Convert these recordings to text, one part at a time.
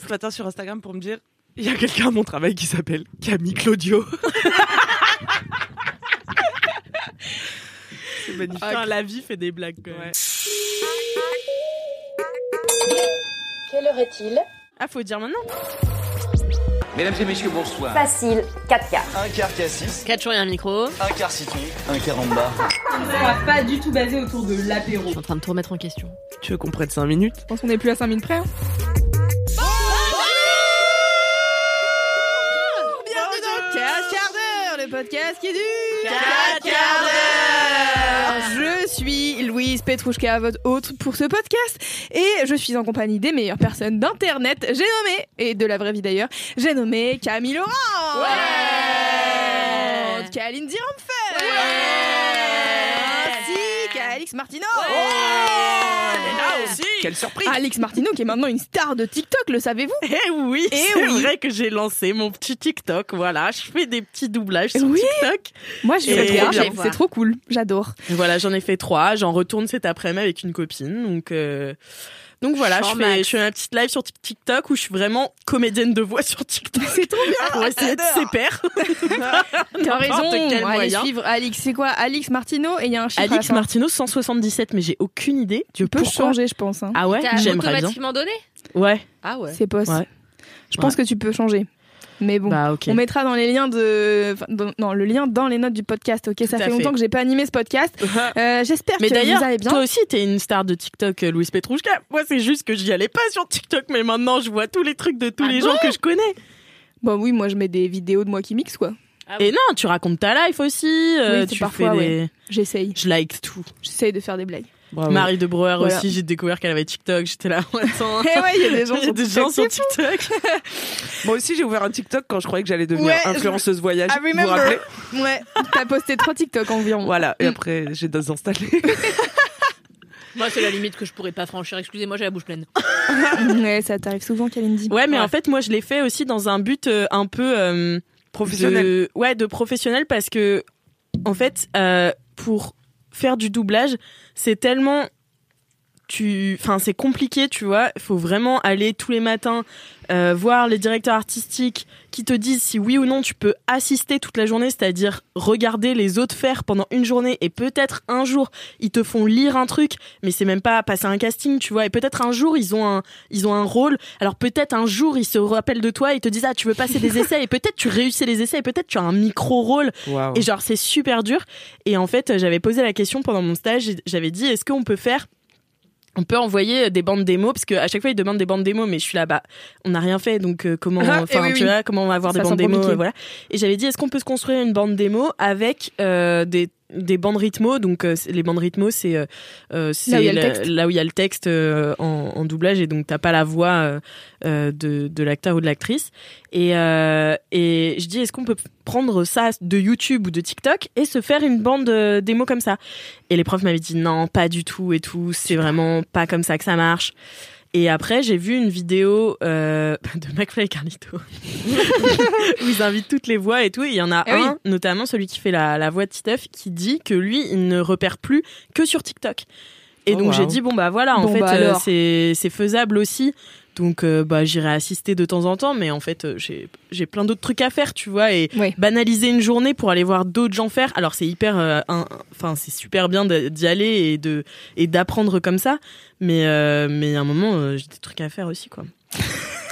Ce matin sur Instagram pour me dire il y a quelqu'un à mon travail qui s'appelle Camille Claudio. C'est magnifique. Putain, la vie fait des blagues quand même. Ouais. Quelle heure est-il? Ah, faut dire maintenant. Mesdames et messieurs, bonsoir. Facile, 4 quarts. Un quart cassis, 4 jours et un micro. un quart citron, un quart en bas. On va pas du tout basé autour de l'apéro. Je suis en train de tout remettre en question. Tu veux qu'on prenne 5 minutes? Je pense qu'on est plus à 5 minutes près. hein. Le podcast qui dure 4 quarts d'heure. Je suis Louise Petrouchka, votre hôte pour ce podcast, et je suis en compagnie des meilleures personnes d'internet, j'ai nommé, et de la vraie vie d'ailleurs, j'ai nommé Camille Laurent. Ouais. Kaline Diramfer ainsi qu'Alix Martino Elle est là aussi Quelle surprise Alix Martino qui est maintenant une star de TikTok, le savez-vous? Eh oui, Eh c'est oui. vrai que j'ai lancé mon petit TikTok. Voilà, je fais des petits doublages sur Oui. TikTok. Moi je Et regarde, bien c'est- trop cool, j'adore. Et Voilà, j'en ai fait trois. J'en retourne cet après-midi avec une copine. Donc, euh, donc voilà, je fais, je fais un petit live sur TikTok où je suis vraiment comédienne de voix sur TikTok. C'est trop bien Pour essayer de pairs. T'as raison, quel allez moyen. suivre Alix, c'est quoi Alix Martino et il y a un chiffre Alix. Martino 177, mais j'ai aucune idée. Peut pourquoi. changer, je pense. hein. Ah ouais, j'aimerais bien. automatiquement donné Ouais. Ah ouais. C'est poste. Ouais. Je pense que tu peux changer. Mais bon. Bah. On mettra dans les liens de, dans- non, le lien dans les notes du podcast. Ok, ça fait fait. longtemps que j'ai pas animé ce podcast. Euh, J'espère que vous allez bien. toi aussi, t'es une star de TikTok, euh, Louise Petrouchka. Moi, c'est juste que j'y allais pas sur TikTok, mais maintenant, je vois tous les trucs de tous Ah les bon gens que je connais. Bon, oui, moi je mets des vidéos de moi qui mixe quoi. Et non, tu racontes ta life aussi. euh, Oui, tu parfois, fais des... J'essaye. Je like tout. J'essaye de faire des blagues. Marie de Brouwer Voilà. aussi, j'ai découvert qu'elle avait TikTok. J'étais là, attends. Eh ouais, il y a des gens Il y a sur des TikTok, gens sur c'est fou. TikTok. Moi aussi, j'ai ouvert un TikTok quand je croyais que j'allais devenir Ouais, je- influenceuse voyage. Vous vous rappelez Ouais, t'as posté trois TikTok environ. Voilà, et Mm. après, j'ai désinstallé. Moi, c'est la limite que je pourrais pas franchir. Excusez-moi, j'ai la bouche pleine. Ouais, ça t'arrive souvent, Kalindi. Ouais, mais Ouais. en fait, moi, je l'ai fait aussi dans un but euh, un peu euh, Professionnel. de- ouais, de professionnel parce que, en fait, euh, pour faire du doublage, c'est tellement tu enfin c'est compliqué tu vois. Il faut vraiment aller tous les matins euh, voir les directeurs artistiques qui te disent si oui ou non tu peux assister toute la journée c'est-à-dire regarder les autres faire pendant une journée et peut-être un jour. Ils te font lire un truc mais c'est même pas passer un casting tu vois. Et peut-être un jour ils ont un ils ont un rôle. Alors peut-être un jour ils se rappellent de toi et te disent ah tu veux passer des essais et peut-être tu réussis les essais et peut-être tu as un micro rôle et genre, c'est super dur. Et en fait, j'avais posé la question pendant mon stage. J'avais dit, est-ce qu'on peut faire on peut envoyer des bandes démos parce qu'à chaque fois ils demandent des bandes démos mais je suis là bah on n'a rien fait donc euh, comment Ah, enfin eh oui, tu oui. vois comment on va avoir Ça des bandes démos euh, voilà et j'avais dit est-ce qu'on peut se construire une bande démo avec euh, des des bandes rythmo donc euh, les bandes rythmo c'est euh, euh, Là où il y a le la- texte. là où il y a le texte euh, en, en doublage et donc t'as pas la voix euh, euh, de, de l'acteur ou de l'actrice. Et euh, et je dis est-ce qu'on peut prendre ça de YouTube ou de TikTok et se faire une bande euh, démo comme ça? Et les profs m'avaient dit non pas du tout et tout c'est vraiment pas comme ça que ça marche et après, j'ai vu une vidéo euh, de McFly et Carlito où ils invitent toutes les voix et tout. Et il y en a Eh oui. un, notamment celui qui fait la, la voix de Titeuf, qui dit que lui, il ne repère plus que sur TikTok. Et Oh, donc j'ai dit bon bah voilà, en fait bah, euh, c'est faisable aussi. Donc euh, bah j'irai assister de temps en temps, mais en fait euh, j'ai j'ai plein d'autres trucs à faire, tu vois. Et banaliser une journée pour aller voir d'autres gens faire. Alors c'est hyper, euh, enfin c'est super bien d'y aller et de et d'apprendre comme ça, mais euh, mais à un moment j'ai des trucs à faire aussi quoi.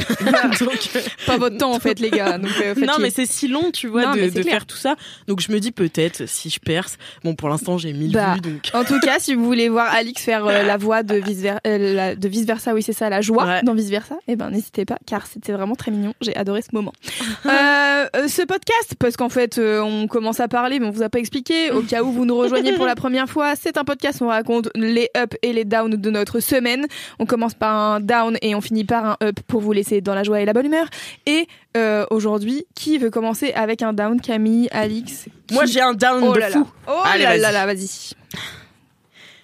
Donc, euh, Pas votre temps en fait, les gars. Donc, euh, non, mais c'est si long, tu vois, Non, de, faire tout ça. Donc je me dis peut-être si je perce. Bon, pour l'instant, j'ai 1000 Bah, vues, donc. En tout cas, si vous voulez voir Alix faire euh, la voix de vice versa, de vice versa, oui c'est ça, la joie Ouais. dans vice versa, eh ben n'hésitez pas, car c'était vraiment très mignon. J'ai adoré ce moment. Euh, euh, ce podcast, parce qu'en fait, euh, on commence à parler, mais on vous a pas expliqué. Au cas où vous nous rejoignez pour la première fois, c'est un podcast où on raconte les ups et les downs de notre semaine. On commence par un down et on finit par un up pour vous laisser dans la joie et la bonne humeur. Et euh, aujourd'hui, qui veut commencer avec un down Camille, Alix Moi, j'ai un down Oh de là là. fou. Oh Allez, là vas-y. là là, vas-y.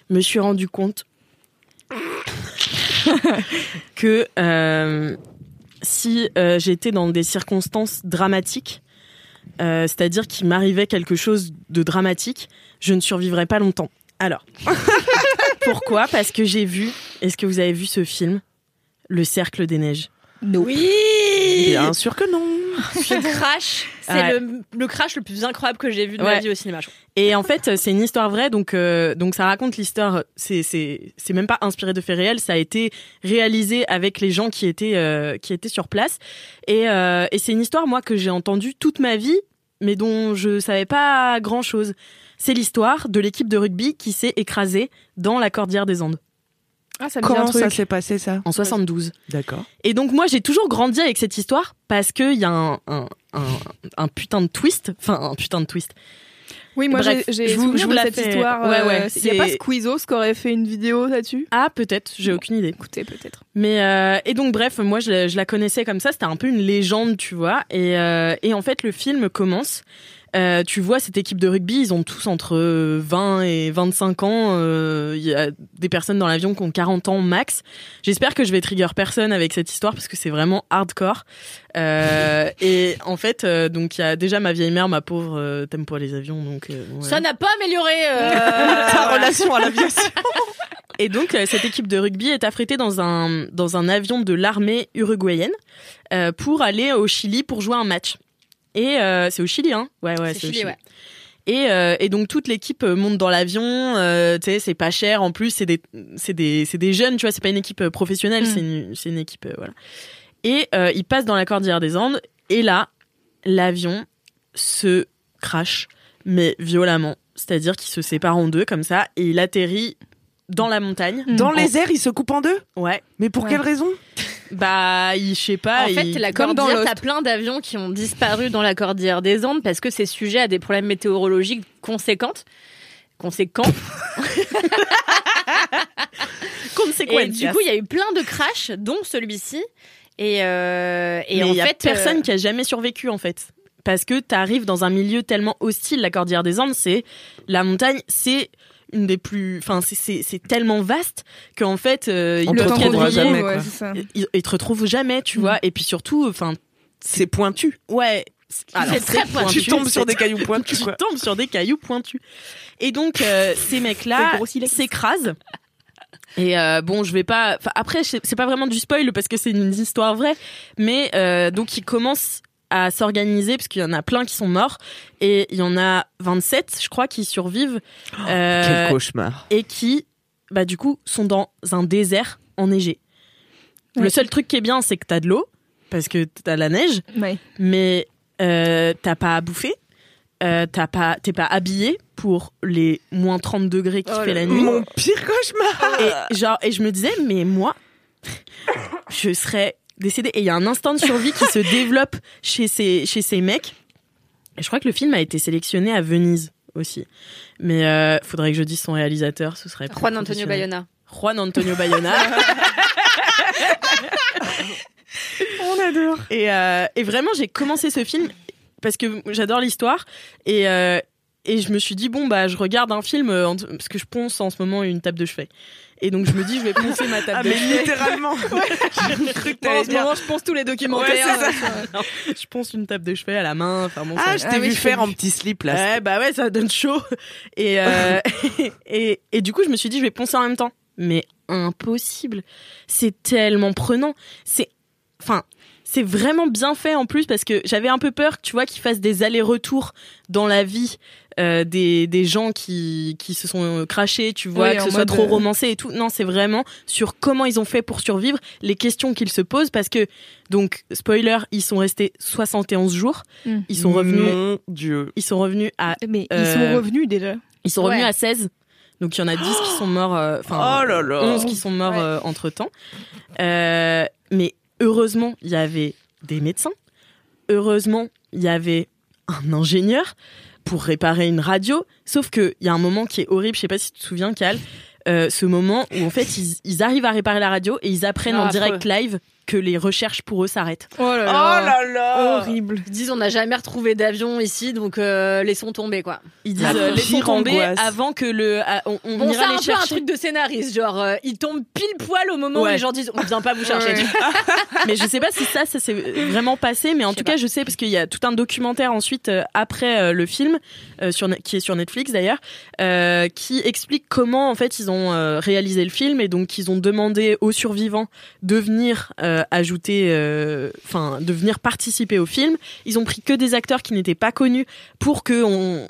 me suis rendu compte que euh, si euh, j'étais dans des circonstances dramatiques, euh, c'est-à-dire qu'il m'arrivait quelque chose de dramatique, je ne survivrais pas longtemps. Alors, pourquoi? Parce que j'ai vu, est-ce que vous avez vu ce film Le Cercle des Neiges? Oui Bien sûr que non. Ce crash, c'est Ouais. le, le crash le plus incroyable que j'ai vu de Ouais. ma vie au cinéma. Et en fait, c'est une histoire vraie, donc euh, donc ça raconte l'histoire. C'est c'est c'est même pas inspiré de faits réels, ça a été réalisé avec les gens qui étaient euh, qui étaient sur place. Et euh, et c'est une histoire moi que j'ai entendue toute ma vie, mais dont je savais pas grand chose. C'est l'histoire de l'équipe de rugby qui s'est écrasée dans la Cordillère des Andes Ah, ça me dit un Comment ça s'est passé ça en 72. D'accord. Et donc moi j'ai toujours grandi avec cette histoire parce que il y a un, un un un putain de twist, enfin un putain de twist. Oui, moi j'ai j'ai je vous- souvenir de la cette fais. histoire. Ouais, euh, ouais, Il y a pas Squeezos qui aurait fait une vidéo là-dessus? Ah peut-être, j'ai aucune idée. Écoutez, peut-être. Mais euh, et donc bref, moi je, la- je la connaissais comme ça, c'était un peu une légende, tu vois. Et, euh, et en fait le film commence. Euh, tu vois cette équipe de rugby, ils ont tous entre 20 et 25 ans. euh, Il y a des personnes dans l'avion qui ont 40 ans max. J'espère que je vais trigger personne avec cette histoire parce que c'est vraiment hardcore. Euh, et en fait, euh, donc il y a déjà ma vieille mère, ma pauvre, euh, t'aimes pas les avions, donc. Ça n'a pas amélioré euh, Ta relation à l'aviation. Et donc, cette équipe de rugby est affrétée dans un, dans un avion de l'armée uruguayenne euh, pour aller au Chili pour jouer un match. Et euh, c'est au Chili, hein Ouais, ouais, C'est au Chili, ouais. Et, euh, et donc toute l'équipe euh, monte dans l'avion, euh, tu sais, c'est pas cher. En plus, c'est des, c'est des, c'est des jeunes, tu vois, c'est pas une équipe professionnelle, Mm. c'est une, c'est une équipe, euh, voilà. Et euh, ils passent dans la cordillère des Andes, et là, l'avion se crache, mais violemment. C'est-à-dire qu'il se sépare en deux comme ça, et il atterrit dans la montagne. Dans En- les airs, il se coupe en deux? Ouais. Mais pour Ouais. quelle raison? Bah, je sais pas. en fait, il- la comme dans t'as plein d'avions qui ont disparu dans la cordillère des Andes parce que c'est sujet à des problèmes météorologiques conséquentes. Conséquents. Et du coup, il y a eu plein de crashs, dont celui-ci. Et, euh, et Mais en y a fait, personne euh, qui a jamais survécu en fait. Parce que t'arrives dans un milieu tellement hostile, la Cordillère des Andes, c'est la montagne, c'est une des plus, enfin c'est- tellement vaste qu'en fait euh, On ils te quadriller, jamais, ouais, ils, ils te retrouvent jamais, tu Mm. vois. Et puis surtout, enfin C'est pointu. ouais. alors, C'est très pointu. Tu tombes sur des cailloux pointus, tu quoi. tombes sur des cailloux pointus. Et donc euh, ces mecs-là s'écrasent. Et euh, bon, je vais pas. enfin, après, c'est c'est pas vraiment du spoil parce que c'est une histoire vraie, mais euh, donc ils commencent à s'organiser parce qu'il y en a plein qui sont morts et il y en a 27, je crois, qui survivent euh, Quel cauchemar. et qui, bah du coup, sont dans un désert enneigé. Ouais. Le seul truc qui est bien, c'est que t'as de l'eau parce que t'as la neige, Ouais. mais euh, t'as pas à bouffer, euh, t'as pas, t'es pas habillé pour les moins 30 degrés qui Oh fait la nuit. Mon pire cauchemar. Et genre, et je me disais, mais moi, je serais Et il y a un instinct de survie qui se développe chez ces, chez ces mecs. Et je crois que le film a été sélectionné à Venise aussi. Mais euh, faudrait que je dise son réalisateur, ce serait Juan Antonio. Bayona. Juan Antonio Bayona. On adore. Et, euh, et vraiment, j'ai commencé ce film parce que j'adore l'histoire et euh, et je me suis dit bon bah je regarde un film euh, parce que je ponce en ce moment une table de chevet. Et donc je me dis je vais poncer ma table Ah, de mais chevet. littéralement. J'ai cru que Moi, en ce dire. moment, je pense tous les documentaires. Ouais, ça. euh, je ponce une table de chevet à la main. Enfin bon. Ah, ça- je t'ai Ah vu faire en petit slip là. Ouais, bah ouais, ça donne chaud. Et, euh, et, et du coup, je me suis dit, je vais poncer en même temps. Mais impossible. C'est tellement prenant. C'est, enfin, c'est vraiment bien fait en plus parce que j'avais un peu peur, tu vois, qu'ils fassent des allers-retours dans la vie euh, des, des gens qui, qui se sont euh, crachés, tu vois, Oui, que ce soit trop euh, romancé et tout. Non, c'est vraiment sur comment ils ont fait pour survivre, les questions qu'ils se posent parce que, donc, spoiler, ils sont restés 71 jours. Mm. Ils sont revenus, Mon Dieu. ils sont revenus à, Mais ils Euh, sont revenus déjà. ils sont revenus Ouais. à 16. Donc, il y en a 10 qui sont morts, euh, enfin, Oh là. 11 qui sont morts Ouais. entre temps. mais heureusement, il y avait des médecins. Heureusement, il y avait un ingénieur pour réparer une radio. Sauf qu'il y a un moment qui est horrible. Je sais pas si tu te souviens, Cal. euh, ce moment où en fait ils, ils arrivent à réparer la radio et ils apprennent Ah, en direct live que les recherches pour eux s'arrêtent. Oh là Oh là. là. Horrible. Ils disent on n'a jamais retrouvé d'avion ici, donc euh, laissons tomber quoi. Ils disent euh, laissons tomber angoisse. avant que le ah, on, on Bon, un les peu un chercher. truc de scénariste, genre euh, ils tombent pile poil au moment où les gens disent on vient pas vous chercher. Ouais. mais je sais pas si ça, ça s'est vraiment passé, mais en tout cas, je sais parce qu'il y a tout un documentaire ensuite euh, après euh, le film, Ne- qui est sur Netflix d'ailleurs, euh, qui explique comment en fait ils ont euh, réalisé le film et donc ils ont demandé aux survivants de venir euh, ajouter, euh, enfin de venir participer au film. Ils ont pris que des acteurs qui n'étaient pas connus pour que on,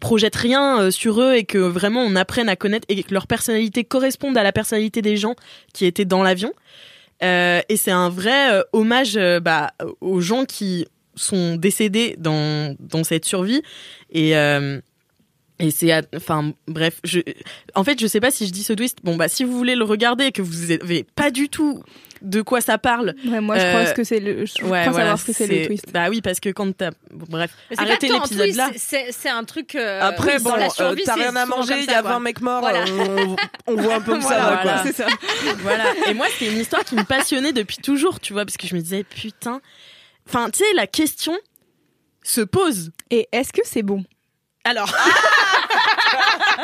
projette rien euh, sur eux et que vraiment on apprenne à connaître et que leur personnalité corresponde à la personnalité des gens qui étaient dans l'avion. Euh, et c'est un vrai euh, hommage euh, bah, aux gens qui sont décédés dans, dans cette survie. Et, euh, et c'est, à- enfin, bref, je, en fait, je sais pas si je dis ce twist. Bon, bah, si vous voulez le regarder et que vous avez pas du tout de quoi ça parle. Ouais, moi, je Euh, crois que c'est le. Je ouais, pense voilà, savoir ce que c'est le twist. Bah oui, parce que quand t'as, bon, bref, arrêtez l'épisode là. c'est- un truc. euh, Après, bon, euh, t'as rien à manger, il ça, y a quoi. 20 mecs morts, Voilà. on, on voit un peu que ça Voilà, va, quoi. C'est ça. voilà. Et moi, c'est une histoire qui me passionnait depuis toujours, tu vois, parce que je me disais, putain. Enfin, tu sais, la question se pose. Et est-ce que c'est bon? Alors,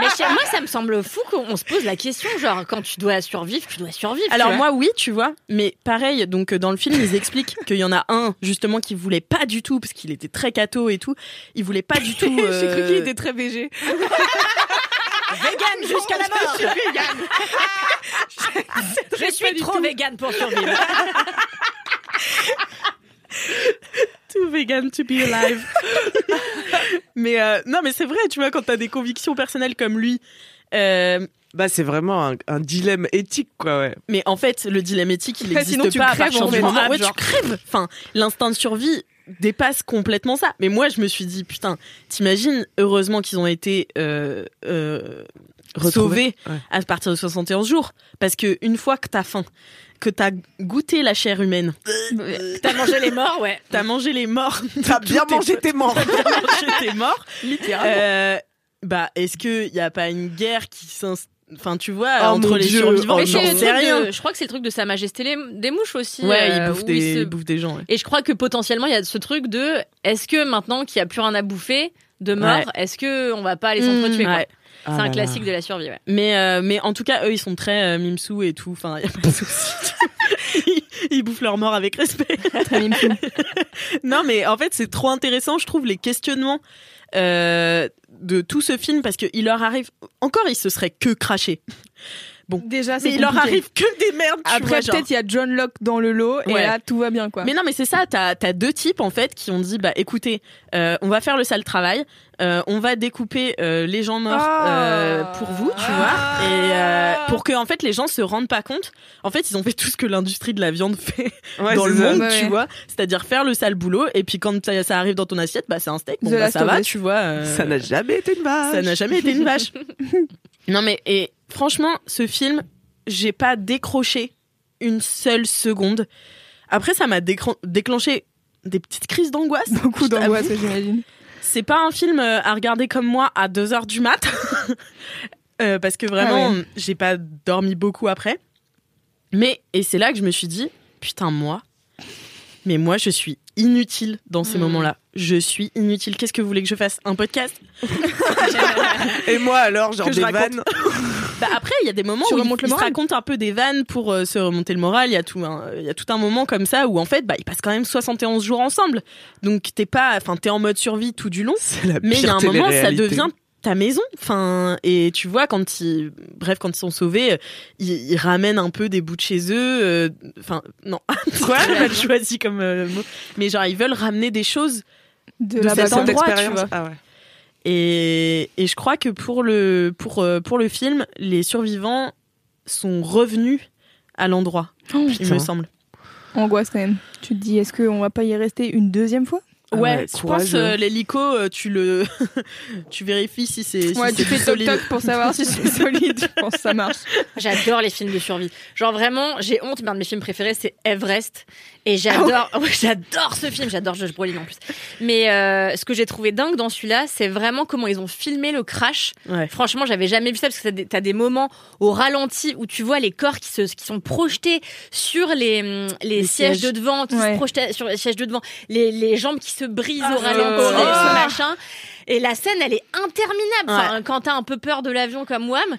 Mais chez moi, ça me semble fou qu'on se pose la question, genre quand tu dois survivre, tu dois survivre. alors moi, oui, tu vois, mais pareil. Donc euh, dans le film, ils expliquent qu'il y en a un justement qui voulait pas du tout, parce qu'il était très cato et tout. Il voulait pas du tout. J'ai euh, cru qu'il était très végé. vegan jusqu'à la mort. Je suis trop vegan pour survivre. too vegan to be alive. mais euh, non, mais c'est vrai, tu vois, quand t'as des convictions personnelles comme lui. euh, Bah, c'est vraiment un, un dilemme éthique, quoi, ouais. mais en fait, le dilemme éthique, il Ouais, n'existe sinon tu pas à crèves, partir en fait. moment Ah, où genre. tu crèves. Enfin, l'instinct de survie dépasse complètement ça. Mais moi, je me suis dit, putain, t'imagines, heureusement qu'ils ont été euh, euh, sauvés Ouais. à partir de 71 jours. Parce que une fois que t'as faim, que t'as goûté la chair humaine, T'as mangé les morts, ouais. t'as mangé les morts, T'as bien mangé tes morts. t'as bien mangé tes morts, Littéralement. euh, bah, est-ce qu'il n'y a pas une guerre qui s'installe Enfin, tu vois, Oh entre les Dieu, survivants, oh Mais c'est de- je crois que c'est le truc de Sa Majesté les- des mouches aussi. Ouais, euh, ils bouffent où des, il se- bouffent des gens. ouais. Et je crois que potentiellement il y a ce truc de est-ce que maintenant qu'il n'y a plus rien à bouffer de mort, Ouais. est-ce que on va pas les s'entretuer quoi? Ouais. C'est un classique de la survie. Ouais. Mais, euh, mais en tout cas, eux, ils sont très euh, mimsous et tout. Enfin, y a pas de souci. ils, ils bouffent leur mort avec respect. non, mais en fait, c'est trop intéressant, je trouve, les questionnements euh, de tout ce film parce qu'il leur arrive. Encore, ils se seraient que crachés. Déjà, c'est Mais il leur arrive que des merdes. tu Après, genre. peut-être il y a John Locke dans le lot et là tout va bien quoi. Mais non, mais c'est ça. T'as as deux types en fait qui ont dit bah écoutez, euh, on va faire le sale travail, euh, on va découper euh, les gens morts Ah. euh, pour vous, tu vois, et euh, pour que en fait les gens se rendent pas compte. En fait, ils ont fait tout ce que l'industrie de la viande fait Ouais, dans le ça. monde, Ouais. tu vois, c'est-à-dire faire le sale boulot. Et puis quand ça, ça arrive dans ton assiette, bah c'est un steak. Bon, bah, ça va, tu vois. euh, Ça n'a jamais été une vache. ça n'a jamais été une vache. non mais et franchement, ce film, j'ai pas décroché une seule seconde. Après, ça m'a déclenché des petites crises d'angoisse. Beaucoup d'angoisse, j'imagine. C'est pas un film euh, à regarder comme moi à 2 heures du mat. Euh, parce que vraiment, Ah j'ai pas dormi beaucoup après. Mais, et c'est là que je me suis dit, putain, moi, mais moi, je suis inutile dans ces Mm. moments-là. Je suis inutile. Qu'est-ce que vous voulez que je fasse? Un podcast? Et moi, alors, genre Que des vannes? Bah après, il y a des moments Tu où il, il se moral. raconte un peu des vannes pour euh, se remonter le moral. Il y a tout un, il y a tout un moment comme ça où en fait, bah, ils passent quand même 71 jours ensemble. Donc t'es pas, enfin, t'es en mode survie tout du long. Mais il y a un moment, ça devient ta maison. Enfin, et tu vois, quand ils, bref, quand ils sont sauvés, ils, ils ramènent un peu des bouts de chez eux. euh, Enfin, non. Quoi J'ai mal choisi comme euh, mot. Mais genre, ils veulent ramener des choses. De, de la cet endroit, tu vois. Ah ouais. Et, et je crois que pour le, pour, euh, pour le film, les survivants sont revenus à l'endroit, Oh, il me semble. Angoisse quand même. Tu te dis, est-ce qu'on va pas y rester une deuxième fois? Ah Ouais, ouais, je pense euh, l'hélico, euh, tu le, tu vérifies si c'est si Ouais, c'est tu fais toc solide. toc pour savoir si c'est solide. Je pense que ça marche. J'adore les films de survie. Genre vraiment, j'ai honte, mais un de mes films préférés, c'est Everest. Et j'adore, ouais, j'adore ce film, j'adore Josh Brolin en plus. Mais euh, ce que j'ai trouvé dingue dans celui-là, c'est vraiment comment ils ont filmé le crash. Ouais. Franchement, j'avais jamais vu ça parce que t'as des, moments au ralenti où tu vois les corps qui se, qui sont projetés sur les, hum, les, Les sièges, sièges. de devant, qui Ouais. se projetaient sur les sièges de devant, les, les jambes qui se brisent Ah, au ralenti, horrible. ce machin. Et la scène, elle est interminable. Enfin, quand t'as un peu peur de l'avion comme Wam,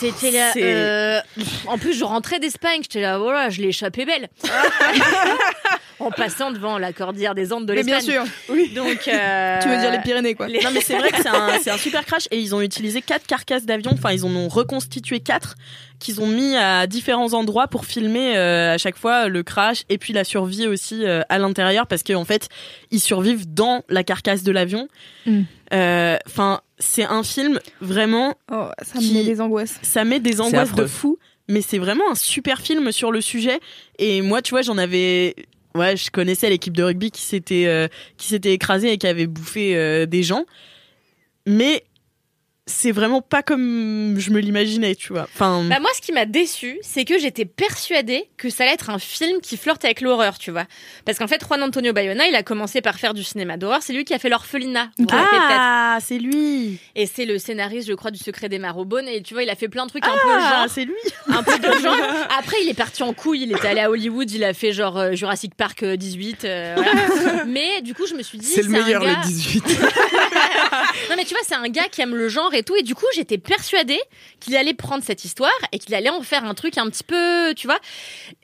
t'étais là. Euh, En plus, je rentrais d'Espagne, j'étais là, voilà, je l'ai échappé belle. en passant devant la cordillère des Andes de Mais bien l'Espagne. sûr. Donc, euh, Tu veux dire les Pyrénées, quoi. les- Non mais c'est vrai que c'est un, c'est un super crash et ils ont utilisé quatre carcasses d'avions, enfin ils en ont reconstitué quatre qu'ils ont mis à différents endroits pour filmer euh, à chaque fois le crash et puis la survie aussi euh, à l'intérieur parce qu'en fait ils survivent dans la carcasse de l'avion. Mm. Euh, Enfin c'est un film vraiment Oh, ça Qui- met des angoisses. ça met des angoisses de fou, mais c'est vraiment un super film sur le sujet. Et moi, tu vois, j'en avais. Ouais, je connaissais l'équipe de rugby qui s'était euh, qui s'était écrasée et qui avait bouffé euh, des gens, mais c'est vraiment pas comme je me l'imaginais, tu vois. Enfin, Bah moi, ce qui m'a déçu, c'est que j'étais persuadée que ça allait être un film qui flirte avec l'horreur, tu vois. Parce qu'en fait, Juan Antonio Bayona, il a commencé par faire du cinéma d'horreur. C'est lui qui a fait l'orphelinat. Ah, c'est lui. Et c'est le scénariste, je crois, du Secret des Marobones. Et tu vois, il a fait plein de trucs un peu Ah, genre, c'est lui. un peu de genre. Après, il est parti en couille. Il était allé à Hollywood. Il a fait genre euh, Jurassic Park euh, 18. euh, voilà. Mais du coup, je me suis dit, C'est le un meilleur, gars- le 18. Non mais tu vois, c'est un gars qui aime le genre et tout, et du coup j'étais persuadée qu'il allait prendre cette histoire et qu'il allait en faire un truc un petit peu, tu vois.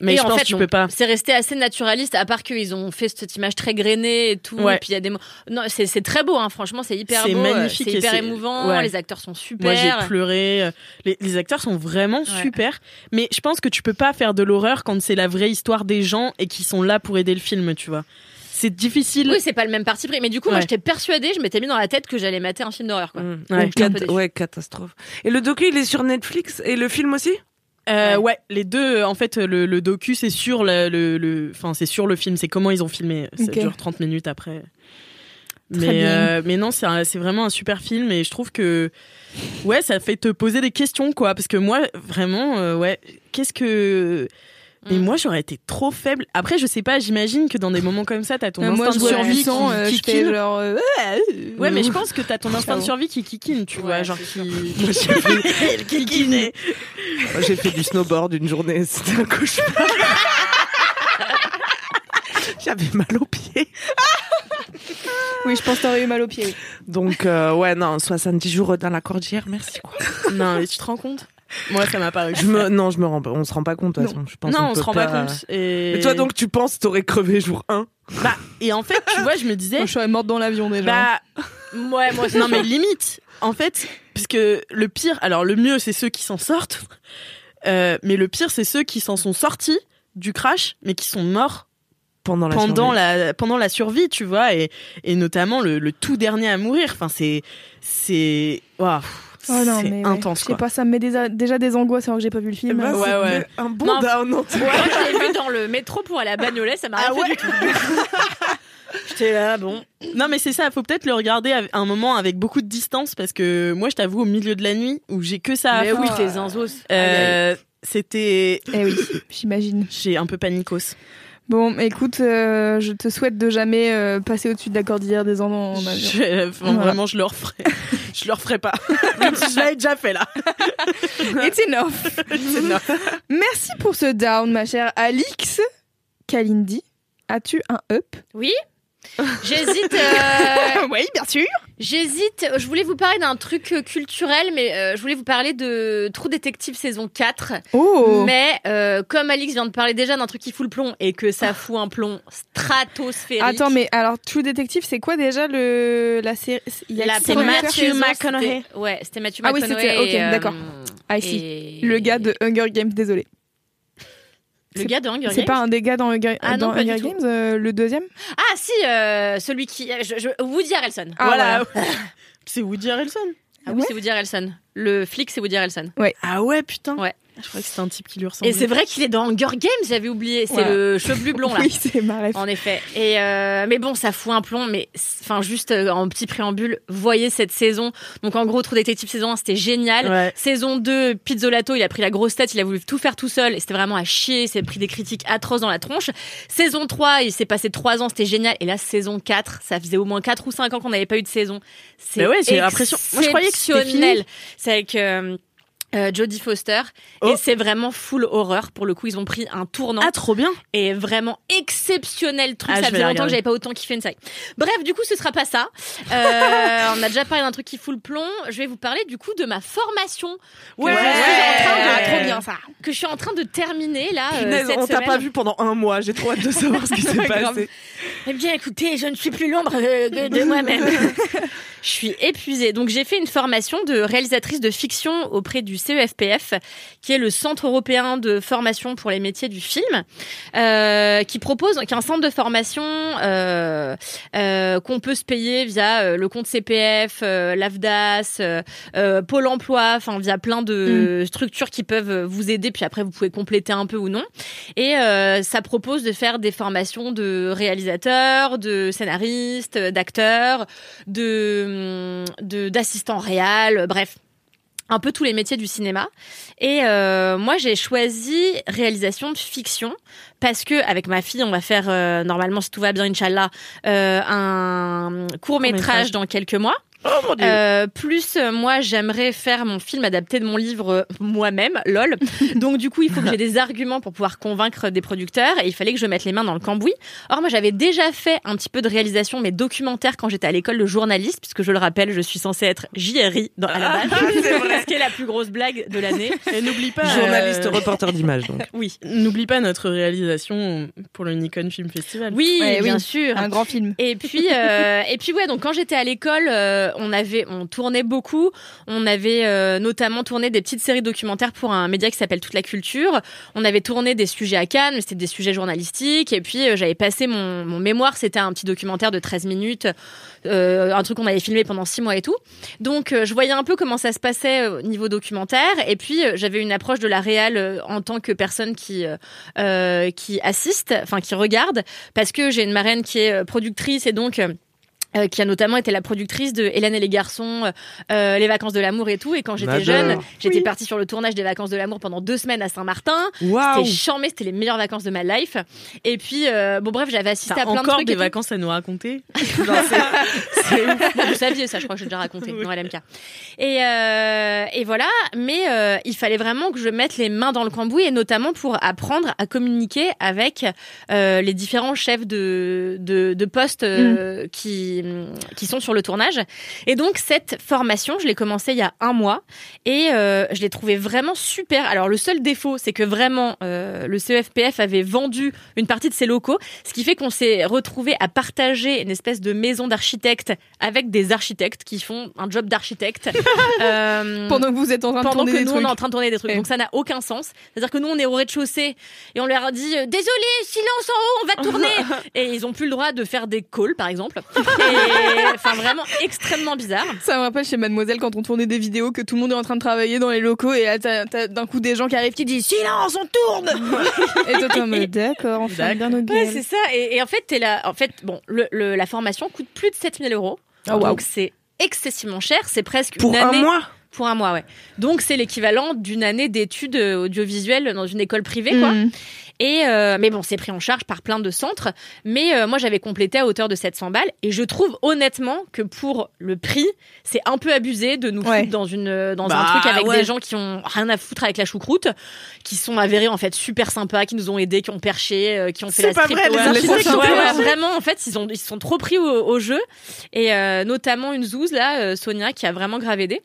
Mais Et je en pense fait, que tu peux pas. C'est resté assez naturaliste, à part qu'ils ont fait cette image très grainée et tout. Ouais. Et puis il y a des. Non, c'est c'est très beau, hein. Franchement, c'est hyper beau. euh, magnifique C'est hyper émouvant. ouais. Les acteurs sont Moi, super. j'ai pleuré. euh, Les, les acteurs sont vraiment Ouais. super. Mais je pense que tu peux pas faire de l'horreur quand c'est la vraie histoire des gens et qui sont là pour aider le film, tu vois. C'est difficile. Oui, c'est pas le même parti pris. Mais du coup, moi, Ouais. j'étais persuadée, je m'étais mis dans la tête que j'allais mater un film d'horreur, quoi. Mm. Ouais. Donc, cat- catastrophe. Et le docu, il est sur Netflix et le film aussi? Euh, Ouais. ouais. les deux. En fait, le, le docu, c'est sur le, le, le- enfin, c'est sur le film. C'est comment ils ont filmé. Ça dure 30 minutes après. Très Mais, bien. euh, mais non, c'est un- c'est vraiment un super film et je trouve que ouais, ça fait te poser des questions quoi. Parce que moi, vraiment, euh, ouais, qu'est-ce que mais Mm. moi, j'aurais été trop faible. Après, je sais pas. J'imagine que dans des moments comme ça, t'as ton Euh, instinct de survie qui, euh, qui je fais kine. genre. euh, Ouais, mais je pense que t'as ton instinct de survie qui kikine, tu vois, genre qui. Moi, j'ai fait, Elle kikinait. moi, j'ai fait du snowboard une journée, c'était un cauchemar. J'avais mal aux pieds. Oui, je pense que t'aurais eu mal aux pieds. oui. Donc, euh, ouais, non, 70 jours dans la cordillère, merci quoi. Non, mais tu te rends compte? Moi, ça m'a paru. Je me, non, je me rends pas, on se rend pas compte, de toute Non. façon. Je pense Non, on se rend pas compte. Et... Toi, donc, tu penses que t'aurais crevé jour 1 Bah, et en fait, tu vois, je me disais. Moi, je serais morte dans l'avion déjà. Bah, Ouais, moi non, mais limite. En fait, parce que le pire, alors le mieux, c'est ceux qui s'en sortent. Euh, mais le pire, c'est ceux qui s'en sont sortis du crash, mais qui sont morts pendant la pendant survie. la pendant la survie, tu vois, et, et notamment le, le tout dernier à mourir. Enfin, c'est c'est waouh, Oh non, c'est mais ouais. intense Je sais pas, ça me met des- déjà des angoisses alors que j'ai pas vu le film. ben, Ouais, c'est ouais. Un bon Non. down. non. Moi, je l'ai vu dans le métro pour aller à Bagnolet, ça m'a rien Ah fait ouais du tout. J'étais là, bon. Non, mais c'est ça. Faut peut-être le regarder à un moment avec beaucoup de distance parce que moi, je t'avoue, au milieu de la nuit où j'ai que ça à Mais oui, tes zinzos. euh, c'était Eh oui, j'imagine. j'ai un peu panicos. Bon, écoute, euh, je te souhaite de jamais euh, passer au-dessus de la cordillère des Andes en avion. Je- enfin, Voilà. Vraiment, je le referai. je le referai pas. Même si je l'avais déjà fait là. It's enough. Merci pour ce down, ma chère Alix. Kalindi, as-tu un up? Oui J'hésite. euh, Oui, bien sûr. J'hésite. Je voulais vous parler d'un truc euh, culturel, mais euh, je voulais vous parler de Trou Détective saison 4. Oh Mais euh, comme Alix vient de parler déjà d'un truc qui fout le plomb et que ça fout un plomb stratosphérique. Attends, mais alors True Detective, c'est quoi déjà le la série? Il y a la saison, McConaughey. Ouais, c'était Matthew Ah oui, McConaughey. c'était- ok, euh, d'accord. Ah, si. et- Le gars de Hunger Games, désolé. Le gars de Hunger C'est Games. pas un des gars dans Hunger, Ah dans Hunger. Games, euh, le deuxième Ah si, euh, celui qui, je, je- Woody Harrelson. Ah, voilà. c'est Woody Harrelson. Ah oui, c'est Woody Harrelson. Le flic, c'est Woody Harrelson. Ah ouais, putain. Ouais. Je crois que c'était un type qui lui ressemblait. Et c'est vrai qu'il est dans Hunger Games, j'avais oublié. C'est Voilà. le chevelu blond là. Oui, c'est ma ref. En effet. Et euh, mais bon, ça fout un plomb. Mais enfin, juste euh, en petit préambule, voyez cette saison. Donc en gros, Trou Détective saison 1, c'était génial. Ouais. Saison 2, Pizzolato, il a pris la grosse tête, il a voulu tout faire tout seul. Et c'était vraiment à chier. Il s'est pris des critiques atroces dans la tronche. Saison 3, il s'est passé 3 ans, c'était génial. Et là, saison 4, ça faisait au moins 4 ou 5 ans qu'on n'avait pas eu de saison. C'est Mais ouais, j'ai l'impression- moi, je croyais que c'était. C'est avec euh, euh, Jodie Foster. Oh. Et c'est vraiment full horreur. Pour le coup, ils ont pris un tournant Ah, trop bien. et vraiment exceptionnel truc. Ah, ça faisait longtemps que j'avais pas autant kiffé une série. Bref, du coup, ce sera pas ça. Euh, on a déjà parlé d'un truc qui fout le plomb. Je vais vous parler du coup de ma formation Ouais. que, je, suis en train de, Ouais. trop bien ça. que je suis en train de terminer là euh, cette on t'a pas vu pendant un mois. J'ai trop hâte de savoir ce qui s'est passé. Eh bien, écoutez, je ne suis plus l'ombre euh, de, de moi-même. je suis épuisée. Donc, j'ai fait une formation de réalisatrice de fiction auprès du CEFPF, qui est le Centre européen de formation pour les métiers du film, euh, qui propose, qui est un centre de formation euh, euh, qu'on peut se payer via le compte CPF, l'AFDAS, Pôle Emploi, enfin via plein de structures qui peuvent vous aider. Puis après, vous pouvez compléter un peu ou non. Et ça propose de faire des formations de réalisateurs, de scénaristes, d'acteurs, de d'assistants réels, bref. Un peu tous les métiers du cinéma. Et euh, moi, j'ai choisi réalisation de fiction parce que avec ma fille, on va faire euh, normalement, si tout va bien, inchallah, euh, un court métrage dans quelques mois. Oh mon dieu. Euh, plus euh, moi j'aimerais faire mon film adapté de mon livre euh, moi-même, lol. Donc du coup il faut que j'ai des arguments pour pouvoir convaincre des producteurs et il fallait que je mette les mains dans le cambouis. Or moi j'avais déjà fait un petit peu de réalisation mais documentaire quand j'étais à l'école de journaliste puisque je le rappelle je suis censée être JRI dans, à la base. Ah, c'est vrai. Ce qui est la plus grosse blague de l'année. Et n'oublie pas. Journaliste euh, reporter d'image, donc. Oui. N'oublie pas notre réalisation pour le Nikon Film Festival. Oui, Ouais, bien oui. sûr. Un grand film. Et puis, euh, et puis ouais, donc quand j'étais à l'école, euh, on avait, on tournait beaucoup. On avait euh, notamment tourné des petites séries documentaires pour un média qui s'appelle Toute la Culture. On avait tourné des sujets à Cannes, c'était des sujets journalistiques. Et puis euh, j'avais passé mon, mon mémoire, c'était un petit documentaire de 13 minutes, euh, un truc qu'on avait filmé pendant 6 mois et tout. Donc euh, je voyais un peu comment ça se passait au niveau documentaire. Et puis j'avais une approche de la réal en tant que personne qui qui assiste, enfin qui regarde, parce que j'ai une marraine qui est productrice et donc euh, euh, qui a notamment été la productrice de Hélène et les garçons, euh, les vacances de l'amour et tout. Et quand j'étais jeune, j'étais partie sur le tournage des vacances de l'amour pendant deux semaines à Saint-Martin. Waouh C'était charmé, c'était les meilleures vacances de ma life. Et puis, euh, bon bref, j'avais assisté à plein de encore trucs. des et tout. vacances à nous raconter Genre, c'est- c'est. Bon, vous saviez ça, je crois que j'ai déjà raconté Oui. dans LMK. Et, euh, et voilà, mais euh, il fallait vraiment que je mette les mains dans le cambouis et notamment pour apprendre à communiquer avec euh, les différents chefs de, de, de postes euh, qui, qui sont sur le tournage. Et donc cette formation, je l'ai commencée il y a un mois et euh, je l'ai trouvée vraiment super. Alors le seul défaut, c'est que vraiment euh, le CEFPF avait vendu une partie de ses locaux, ce qui fait qu'on s'est retrouvé à partager une espèce de maison d'architectes avec des architectes qui font un job d'architecte. Euh, Pendant que vous êtes en train de pendant tourner que des nous trucs. on est en train de tourner des trucs. Ouais. Donc ça n'a aucun sens. C'est-à-dire que nous on est au rez-de-chaussée et on leur a dit euh, désolé silence en haut on va tourner et ils ont plus le droit de faire des calls par exemple. Et enfin vraiment extrêmement bizarre. Ça me rappelle chez Mademoiselle quand on tournait des vidéos que tout le monde est en train de travailler dans les locaux et là, t'as d'un coup des gens qui arrivent qui disent silence on tourne et toi t'es en mode d'accord on ferme bien nos Ouais, c'est ça. Et, et en fait, t'es là. En fait, bon, le, le- la formation coûte plus de 7000 euros. Ah. Donc c'est excessivement cher. C'est presque Pour une un mois Pour un mois, ouais. Donc c'est l'équivalent d'une année d'études euh, audiovisuelles dans une école privée, quoi. Mm. Et euh, mais bon, c'est pris en charge par plein de centres. Mais euh, moi, j'avais complété à hauteur de 700 balles. Et je trouve honnêtement que pour le prix, c'est un peu abusé de nous Ouais. foutre dans une dans un Bah, truc avec ouais. des gens qui ont rien à foutre avec la choucroute, qui sont avérés en fait super sympas, qui nous ont aidés, qui ont perché, euh, qui ont fait C'est la pas strip vrai, les tour. architectes, Ouais, ouais, ouais, ouais. vraiment, en fait, ils ont ils se sont trop pris au, au jeu. Et euh, notamment une zouze là, euh, Sonia, qui a vraiment grave aidé.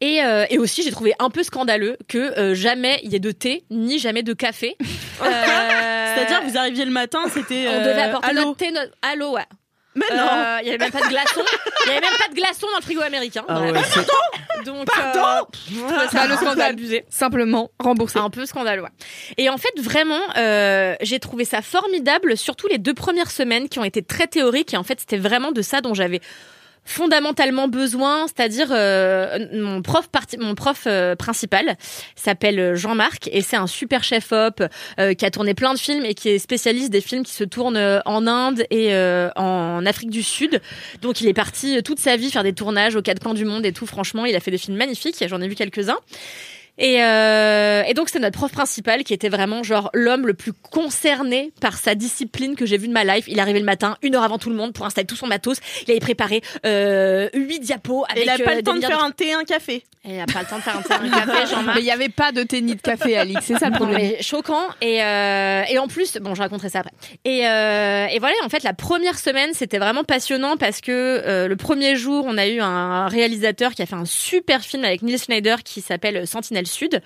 Et, euh, et aussi, j'ai trouvé un peu scandaleux que euh, jamais il y ait de thé, ni jamais de café. Euh, C'est-à-dire, vous arriviez le matin, c'était. on devait apporter allô notre thé, notre... à l'eau, ouais. Mais non Euh, Il y avait même pas de glaçons. Il y avait même pas de glaçons dans le frigo américain. Ah ouais, c'est- Donc, Pardon euh, c'est Bah, un le peu scandale. abusé. Simplement remboursé. Un peu scandaleux. ouais. Et en fait, vraiment, euh, j'ai trouvé ça formidable, surtout les deux premières semaines qui ont été très théoriques. Et en fait, c'était vraiment de ça dont j'avais fondamentalement besoin, c'est-à-dire euh, mon prof parti, mon prof euh, principal s'appelle Jean-Marc et c'est un super chef op euh, qui a tourné plein de films et qui est spécialiste des films qui se tournent euh, en Inde et euh, en Afrique du Sud. Donc il est parti euh, toute sa vie faire des tournages aux quatre coins du monde et tout. Franchement, il a fait des films magnifiques. J'en ai vu quelques-uns. Et, euh, et donc c'est notre prof principal qui était vraiment genre l'homme le plus concerné par sa discipline que j'ai vu de ma life. Il arrivait le matin, une heure avant tout le monde pour installer tout son matos. Il avait préparé euh, huit diapos Et avec il a pas euh, le temps de faire un thé, un café. Et il a pas le temps de faire un, un café, Jean-Marc. Mais il n'y avait pas de thé ni de café, Alix. C'est ça le Non, problème. mais choquant et euh, et en plus bon je raconterai ça après et euh, et voilà en fait la première semaine c'était vraiment passionnant parce que euh, le premier jour on a eu un réalisateur qui a fait un super film avec Neil Schneider qui s'appelle Sentinelle Sud.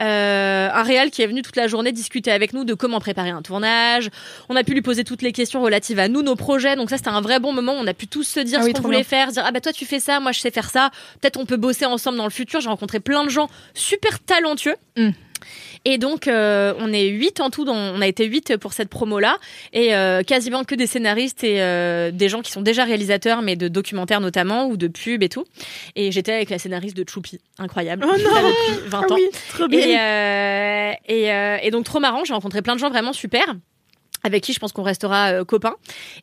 Euh, un réal qui est venu toute la journée discuter avec nous de comment préparer un tournage. On a pu lui poser toutes les questions relatives à nous nos projets. Donc ça c'était un vrai bon moment. On a pu tous se dire Ah ce qu'on voulait bien. faire dire ah bah toi tu fais ça moi je sais faire ça. Peut-être on peut bosser ensemble dans le futur. J'ai rencontré plein de gens super talentueux et donc, euh, on est huit en tout. On a été huit pour cette promo-là, et euh, quasiment que des scénaristes et euh, des gens qui sont déjà réalisateurs, mais de documentaires notamment ou de pubs et tout. Et j'étais avec la scénariste de Choupi, incroyable. Oh non l'avais depuis 20 ans. Ah oui, trop bien. Et, euh, et, euh, et donc trop marrant, j'ai rencontré plein de gens vraiment super avec qui je pense qu'on restera euh, copains.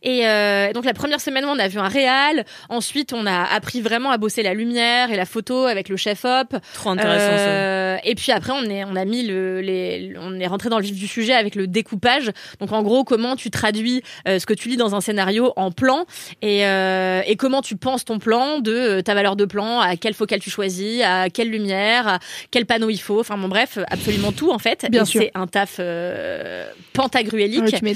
Et euh, donc la première semaine, on a vu un réal. Ensuite, on a appris vraiment à bosser la lumière et la photo avec le chef op. Trop intéressant ça. Euh, et puis après, on est, on a mis le, les, on est rentré dans le vif du sujet avec le découpage. Donc en gros, comment tu traduis euh, ce que tu lis dans un scénario en plan et, euh, et comment tu penses ton plan de euh, ta valeur de plan, à quelle focale tu choisis, à quelle lumière, à quel panneau il faut. Enfin bon bref, absolument tout en fait. Bien Et sûr. C'est un taf euh, Ouais, tu m'étonnes.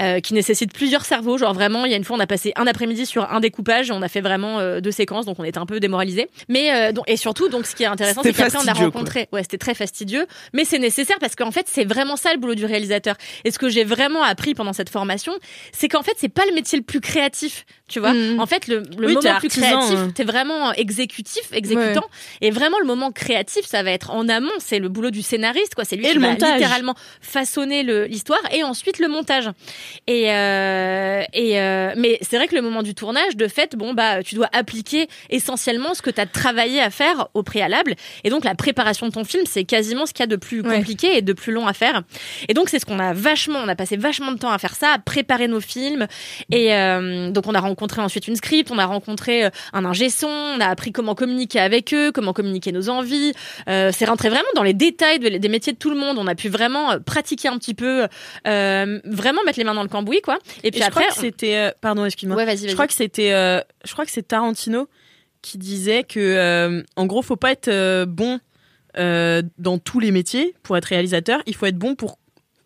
Euh, qui nécessite plusieurs cerveaux. Genre vraiment, il y a une fois, on a passé un après-midi sur un découpage et on a fait vraiment euh, deux séquences, donc on était un peu démoralisés. Mais euh, donc, et surtout, donc ce qui est intéressant, c'est qu'après on a rencontré. Ouais, c'était très fastidieux, mais c'est nécessaire parce qu'en fait, c'est vraiment ça le boulot du réalisateur. Et ce que j'ai vraiment appris pendant cette formation, c'est qu'en fait, c'est pas le métier le plus créatif, tu vois. Mhm. En fait, le, le Oui, moment plus artisan, créatif, hein. t'es vraiment exécutif, exécutant. Et vraiment, le moment créatif, ça va être en amont. C'est le boulot du scénariste, quoi. C'est lui Et qui le va montage. littéralement façonner l'histoire et ensuite le montage. Et, euh, et euh, mais c'est vrai que le moment du tournage, de fait, bon bah, tu dois appliquer essentiellement ce que tu as travaillé à faire au préalable. Et donc la préparation de ton film, c'est quasiment ce qu'il y a de plus Ouais. compliqué et de plus long à faire. Et donc c'est ce qu'on a vachement, on a passé vachement de temps à faire ça, à préparer nos films. Et euh, donc on a rencontré ensuite une script, on a rencontré euh, un ingé son, on a appris comment communiquer avec eux, comment communiquer nos envies. Euh, c'est rentré vraiment dans les détails de- des métiers de tout le monde. On a pu vraiment euh, pratiquer un petit peu, euh, vraiment mettre les mains dans le cambouis, quoi. Et puis je après, c'était. euh, pardon, excuse-moi. ouais, vas-y, vas-y. Je crois que c'était. je crois que c'est Tarantino qui disait que, en gros, faut pas être bon dans tous les métiers pour être réalisateur. Il faut être bon pour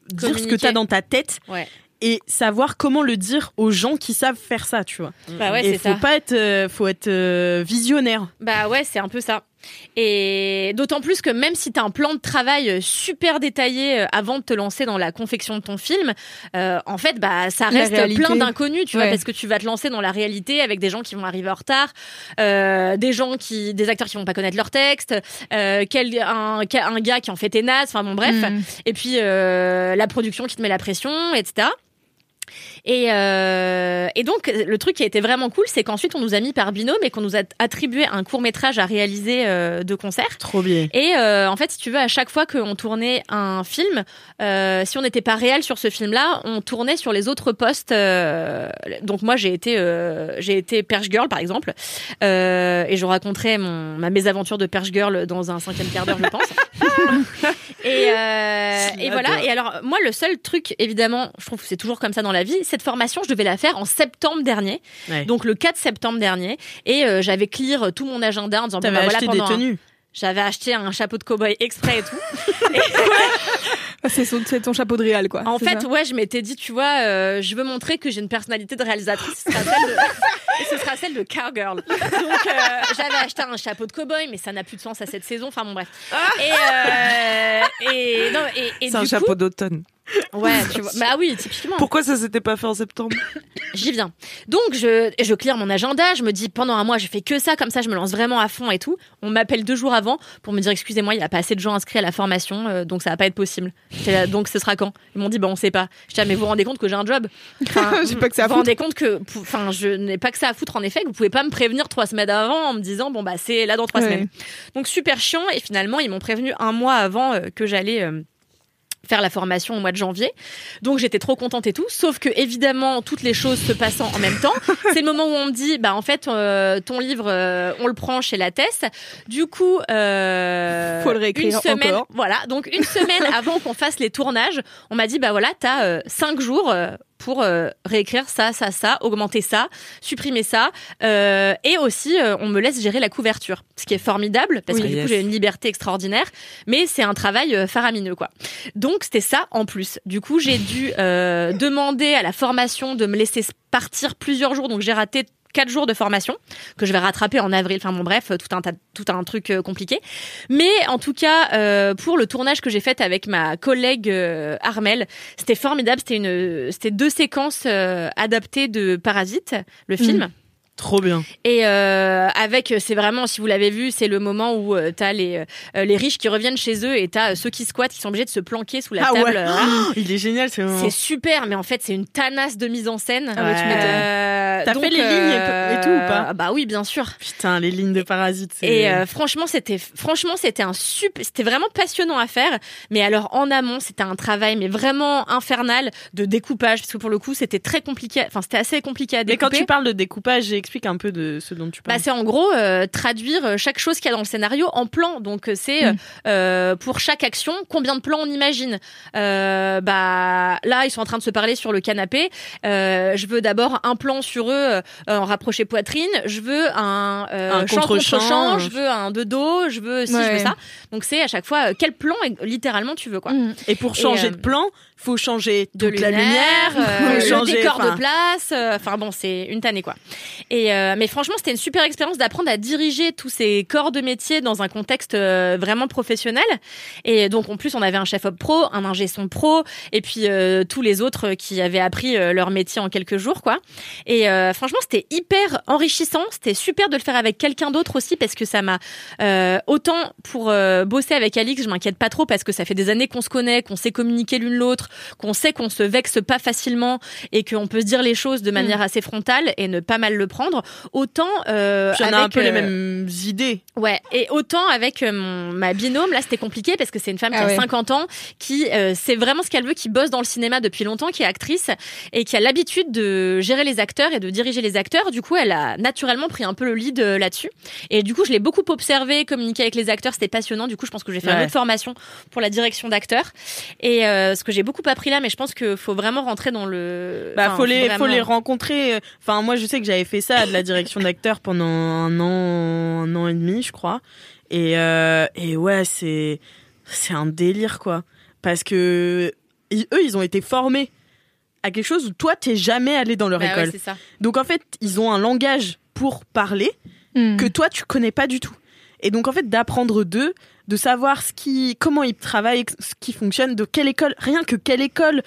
dire ce que tu as dans ta tête Ouais. Et savoir comment le dire aux gens qui savent faire ça, tu vois. Bah ouais, et c'est faut ça. pas être, euh, faut être euh, visionnaire. Bah ouais, c'est un peu ça. Et d'autant plus que même si tu as un plan de travail euh, super détaillé euh, avant de te lancer dans la confection de ton film, euh, en fait, bah ça reste plein d'inconnus, tu vois, parce que tu vas te lancer dans la réalité avec des gens qui vont arriver en retard, euh, des gens qui, des acteurs qui vont pas connaître leur texte, euh, quel, un, un gars qui en fait tes nazes, enfin bon bref, Mm. et puis la production qui te met la pression, etc. Et, euh, et donc, le truc qui a été vraiment cool, c'est qu'ensuite, on nous a mis par binôme et qu'on nous a attribué un court métrage à réaliser euh, de concert. Trop bien. Et euh, en fait, si tu veux, à chaque fois qu'on tournait un film, euh, si on n'était pas réel sur ce film-là, on tournait sur les autres postes. euh, donc moi, j'ai été, euh, j'ai été Perche Girl, par exemple, euh, et je raconterai mon, ma mésaventure de Perche Girl dans un cinquième quart d'heure, je pense. et, euh, et voilà. Et alors, moi, le seul truc, évidemment, je trouve que c'est toujours comme ça dans la vie. Cette formation, je devais la faire en septembre dernier, Ouais. donc le 4 septembre dernier, et euh, j'avais clear tout mon agenda en disant bon, bah, voilà pendant des un- tenues. j'avais acheté un chapeau de cow-boy exprès et tout. Ah, C'est ton chapeau de réal, quoi. En fait, ouais, je m'étais dit, tu vois, euh, je veux montrer que j'ai une personnalité de réalisatrice. Ce sera celle de, et ce sera celle de Cowgirl. Donc, euh, j'avais acheté un chapeau de cow-boy, mais ça n'a plus de sens à cette saison. Enfin, bon, bref. Et, euh, et, non, et, et C'est un chapeau d'automne. ouais, tu vois. Bah oui, typiquement. Pourquoi ça s'était pas fait en septembre J'y viens. Donc je, je clear mon agenda, je me dis pendant un mois je fais que ça, comme ça je me lance vraiment à fond et tout. On m'appelle deux jours avant pour me dire excusez-moi, il n'y a pas assez de gens inscrits à la formation, euh, donc ça va pas être possible. J'étais là, donc ce sera quand? Ils m'ont dit bah on sait pas. Je dis ah, mais vous vous rendez compte que j'ai un job Enfin, J'ai pas que ça à Vous vous rendez compte que, enfin je n'ai pas que ça à foutre en effet, que vous pouvez pas me prévenir trois semaines avant en me disant bon bah c'est là dans trois Ouais. semaines. Donc super chiant et finalement ils m'ont prévenu un mois avant euh, que j'allais euh, faire la formation au mois de janvier. Donc j'étais trop contente et tout, sauf que évidemment toutes les choses se passant en même temps, c'est le moment où on me dit bah en fait euh, ton livre euh, on le prend chez la Tess. Du coup euh, Faut le réécrire une semaine encore. voilà, donc une semaine avant qu'on fasse les tournages, on m'a dit bah voilà, tu as cinq jours pour euh, réécrire ça, ça, ça, augmenter ça, supprimer ça, euh, et aussi euh, on me laisse gérer la couverture, ce qui est formidable parce Oui. que du coup j'ai une liberté extraordinaire, mais c'est un travail faramineux quoi. Donc c'était ça en plus. Du coup j'ai dû demander à la formation de me laisser partir plusieurs jours, donc j'ai raté quatre jours de formation que je vais rattraper en avril. Enfin bon bref, tout un tas- tout un truc euh, compliqué. Mais en tout cas, euh, pour le tournage que j'ai fait avec ma collègue euh, Armel, c'était formidable. C'était une, c'était deux séquences euh, adaptées de Parasite, le film. Trop bien. Et euh, avec, c'est vraiment, si vous l'avez vu, c'est le moment où euh, t'as les euh, les riches qui reviennent chez eux et t'as euh, ceux qui squattent qui sont obligés de se planquer sous la Ah table. ouais. euh, Oh, il est génial ce moment. c'est super, mais en fait, c'est une tanasse de mise en scène. Ah ouais, tu m'étonnes. Euh, T'as donc, fait les lignes et- et tout ou pas Bah oui, bien sûr. Putain, les lignes de parasites. c'est- Et euh, franchement, c'était franchement c'était un super, c'était vraiment passionnant à faire. Mais alors en amont, c'était un travail mais vraiment infernal de découpage parce que pour le coup, c'était très compliqué. Enfin, c'était assez compliqué à Mais découper. quand tu parles de découpage, explique un peu de ce dont tu Bah, parles. c'est en gros euh, traduire euh, chaque chose qu'il y a dans le scénario en plan. Donc euh, c'est euh, euh, pour chaque action combien de plans on imagine. Euh, bah là ils sont en train de se parler sur le canapé. Euh, je veux d'abord un plan sur eux euh, en rapproché poitrine. Je veux un, euh, Un champ contre contre-champ. champ. Je veux un de dos. Je veux si je Ouais. veux ça. Donc c'est à chaque fois euh, quel plan euh, littéralement tu veux quoi. Mm. Et pour changer Et, euh, de plan, faut changer de toute la lumière, euh, faut le changer, décor enfin, de place. euh, Enfin bon, c'est une tannée quoi. Et euh, mais franchement, c'était une super expérience d'apprendre à diriger tous ces corps de métier dans un contexte euh, vraiment professionnel. Et donc en plus, on avait un chef op pro, un ingé son pro, et puis euh, tous les autres qui avaient appris euh, leur métier en quelques jours quoi. Et euh, franchement, c'était hyper enrichissant. C'était super de le faire avec quelqu'un d'autre aussi parce que ça m'a euh, autant pour bosser avec Alix, je m'inquiète pas trop parce que ça fait des années qu'on se connaît, qu'on sait communiquer l'une l'autre, qu'on sait qu'on se vexe pas facilement et qu'on peut se dire les choses de manière assez frontale et ne pas mal le prendre. Autant euh, Puis on a avec, un peu les euh, mêmes idées. Ouais, et autant avec euh, mon, ma binôme, là c'était compliqué parce que c'est une femme qui Ah a ouais. 50 ans, qui euh, sait vraiment ce qu'elle veut, qui bosse dans le cinéma depuis longtemps, qui est actrice et qui a l'habitude de gérer les acteurs et de diriger les acteurs. Du coup, elle a naturellement pris un peu le lead euh, là-dessus. Et du coup, je l'ai beaucoup observé, communiqué avec les acteurs, c'était passionnant. Du coup, je pense que je vais faire Ouais. une autre formation pour la direction d'acteurs. Et euh, ce que j'ai beaucoup appris là, mais je pense qu'il faut vraiment rentrer dans le. Bah, enfin, faut les, faut les rencontrer. Enfin, moi, je sais que j'avais fait ça, de la direction d'acteur pendant un an, un an et demi, je crois. Et, euh, et ouais, c'est, c'est un délire, quoi. Parce que ils- eux, ils ont été formés à quelque chose où toi, t'es jamais allé dans leur Bah école. c'est ça. Donc, en fait, ils ont un langage pour parler Mm. que toi tu connais pas du tout. Et donc en fait d'apprendre d'eux, de savoir ce qui, comment ils travaillent, ce qui fonctionne, de quelle école, rien que quelle école,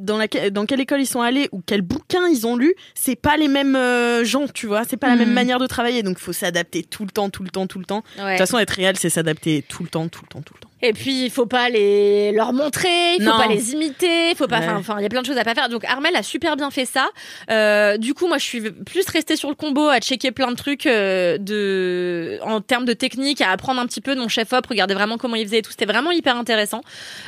dans laquelle, dans quelle école ils sont allés ou quel bouquin ils ont lu, c'est pas les mêmes euh, gens, tu vois, c'est pas la Mhm. même manière de travailler, donc il faut s'adapter tout le temps, tout le temps, tout le temps. De toute façon, être réel, c'est s'adapter tout le temps, tout le temps, tout le temps. Et puis il faut pas les leur montrer, il faut Non. pas les imiter, il faut pas. Ouais. Enfin, il y a plein de choses à pas faire. Donc Armel a super bien fait ça. Euh, du coup, moi, je suis plus restée sur le combo à checker plein de trucs euh, de en termes de technique, à apprendre un petit peu de mon chef op, regarder vraiment comment il faisait et tout. C'était vraiment hyper intéressant.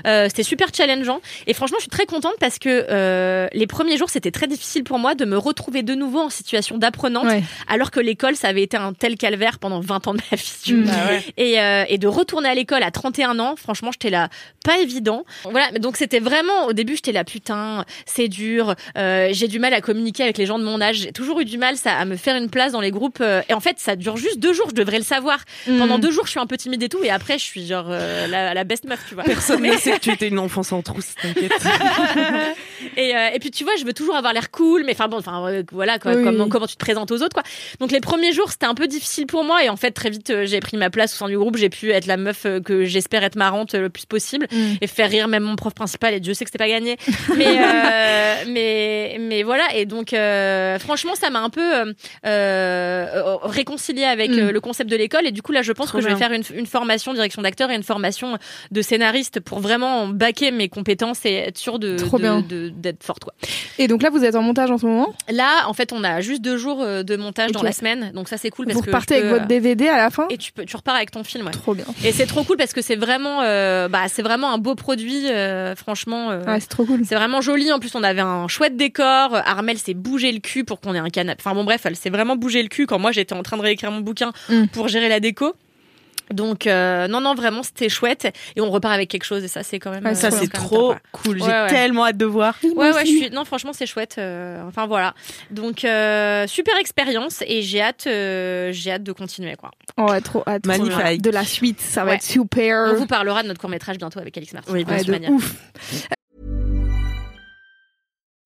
Euh, c'était super challengeant. Et franchement, je suis très contente parce que euh, les premiers jours, c'était très difficile pour moi de me retrouver de nouveau en situation d'apprenante, Ouais. alors que l'école, ça avait été un tel calvaire pendant 20 ans de ma vie. tu vois. Mm. Et, euh, et de retourner à l'école à 31 ans, franchement, j'étais là, pas évident. Voilà, mais donc c'était vraiment, au début, j'étais là, putain, c'est dur, euh, j'ai du mal à communiquer avec les gens de mon âge, j'ai toujours eu du mal ça, à me faire une place dans les groupes. euh, et en fait, ça dure juste deux jours, je devrais le savoir. Pendant Mm. deux jours, je suis un peu timide et tout, et après, je suis genre euh, la, la best meuf, tu vois. Personne ne sait que tu étais une enfant sans trousse, t'inquiète. Et, euh, et puis tu vois, je veux toujours avoir l'air cool, mais enfin bon, enfin euh, voilà quoi, Oui. comment, comment tu te présentes aux autres quoi. Donc les premiers jours c'était un peu difficile pour moi et en fait très vite euh, j'ai pris ma place au sein du groupe, j'ai pu être la meuf que j'espère être marrante euh, le plus possible Mm. et faire rire même mon prof principal et Dieu sait que c'était pas gagné. Mais euh, mais mais voilà et donc euh, franchement ça m'a un peu euh, euh, réconcilié avec Mm. euh, le concept de l'école et du coup là je pense Trop que je vais faire une, une formation direction d'acteur et une formation de scénariste pour vraiment baquer mes compétences et être sûre de d'être forte quoi. Et donc là, vous êtes en montage en ce moment? Là, en fait, on a juste deux jours de montage dans la semaine, donc ça c'est cool parce Vous que repartez avec votre DVD à la fin? et tu peux, tu repars avec ton film. Ouais. Trop bien. Et c'est trop cool parce que c'est vraiment, euh, bah, c'est vraiment un beau produit, euh, franchement. euh, Ouais, c'est trop cool. c'est vraiment joli. En plus, on avait un chouette décor. Armel s'est bougé le cul pour qu'on ait un canapé. Enfin bon, bref, elle s'est vraiment bougé le cul quand moi j'étais en train de réécrire mon bouquin Mm. pour gérer la déco. Donc euh, non non vraiment c'était chouette et on repart avec quelque chose et ça c'est quand même Ouais, euh, Ça, c'est trop cool. J'ai Ouais, ouais. tellement hâte de voir. Ouais, ouais, je suis. Non, franchement, c'est chouette. euh, Enfin, voilà. Donc, euh, super expérience et j'ai hâte, euh, j'ai hâte de continuer, quoi. Ouais, trop hâte. trop Magnifique. hâte. De la suite, ça va être super. On vous parlera de notre court métrage bientôt avec Alix Martin. Oui, de de toute manière. ouf.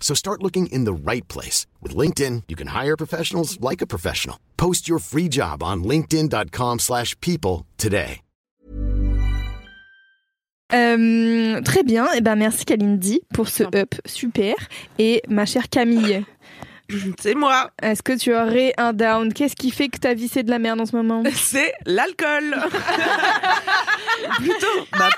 So start looking in the right place. With LinkedIn, you can hire professionals like a professional. Post your free job on linkedin.com/people slash people today. Euh, très bien. Et ben merci Kalindi pour ce up super. Et ma chère Camille, C'est moi. est-ce que tu aurais un down? Qu'est-ce qui fait que ta vie c'est de la merde en ce moment? C'est l'alcool. Plutôt ma,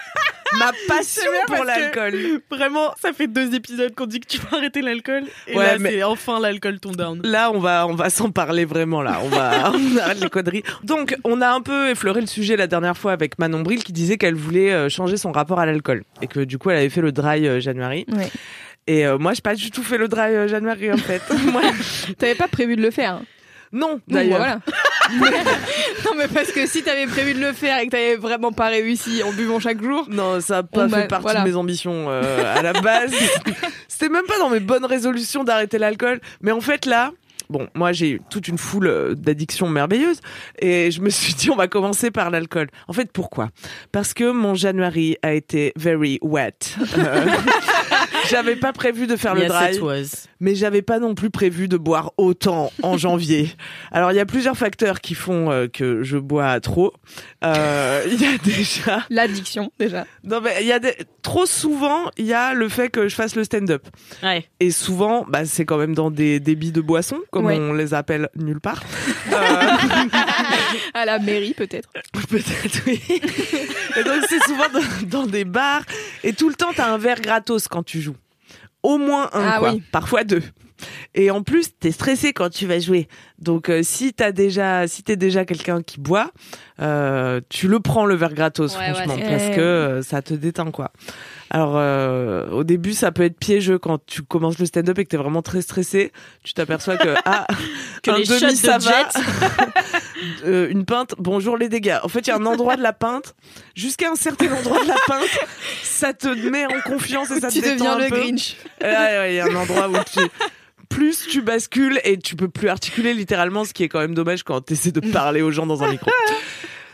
ma passion pour l'alcool. Vraiment, ça fait deux épisodes qu'on dit que tu vas arrêter l'alcool. Et Ouais, là, mais- c'est enfin l'alcool ton down. Là, on va, on va s'en parler vraiment. Là, on va, on arrête les conneries. Donc, on a un peu effleuré le sujet la dernière fois avec Manon Bril qui disait qu'elle voulait euh, changer son rapport à l'alcool et que du coup, elle avait fait le dry euh, January. Ouais. Et euh, moi, j'ai pas du tout fait le dry euh, January en fait. moi, T'avais pas prévu de le faire hein non, Non, d'ailleurs. voilà. non mais parce que si t'avais prévu de le faire et que t'avais vraiment pas réussi en buvant chaque jour. Non, ça a pas fait bah, partie voilà. de mes ambitions euh, à la base. C'était même pas dans mes bonnes résolutions d'arrêter l'alcool. Mais en fait, là, bon, moi, j'ai eu toute une foule euh, d'addictions merveilleuses. Et je me suis dit, on va commencer par l'alcool. En fait, pourquoi? Parce que mon January a été very wet. Euh, J'avais pas prévu de faire le Yes, was. mais j'avais pas non plus prévu de boire autant en janvier. Alors il y a plusieurs facteurs qui font euh, que je bois trop. Euh, Il y a déjà, L'addiction déjà. non mais il y a des... trop souvent il y a le fait que je fasse le stand-up. Ouais. Et souvent, bah, c'est quand même dans des débits de boissons, comme Ouais. on les appelle nulle part. Euh, À la mairie peut-être. Peut-être, oui. Et donc, c'est souvent dans, dans des bars. Et tout le temps, t'as un verre gratos quand tu joues. Au moins un, Ah quoi. oui. Parfois deux. Et en plus, t'es stressé quand tu vas jouer Donc euh, si t'as déjà, si t'es déjà quelqu'un qui boit, euh, tu le prends le verre gratos, Ouais, franchement, parce que euh, ça te détend quoi. Alors euh, au début ça peut être piégeux quand tu commences le stand-up et que t'es vraiment très stressé. Tu t'aperçois que ah Que un les demi de ça va, jet. Euh, une pinte. Bonjour les dégâts. En fait il y a un endroit de la pinte jusqu'à un certain endroit de la pinte, ça te met en confiance et ça tu te détend deviens un le peu. Grinch. Ouais, ouais, il y a un endroit où tu plus tu bascules et tu peux plus articuler littéralement, ce qui est quand même dommage quand tu essaies de parler aux gens dans un micro.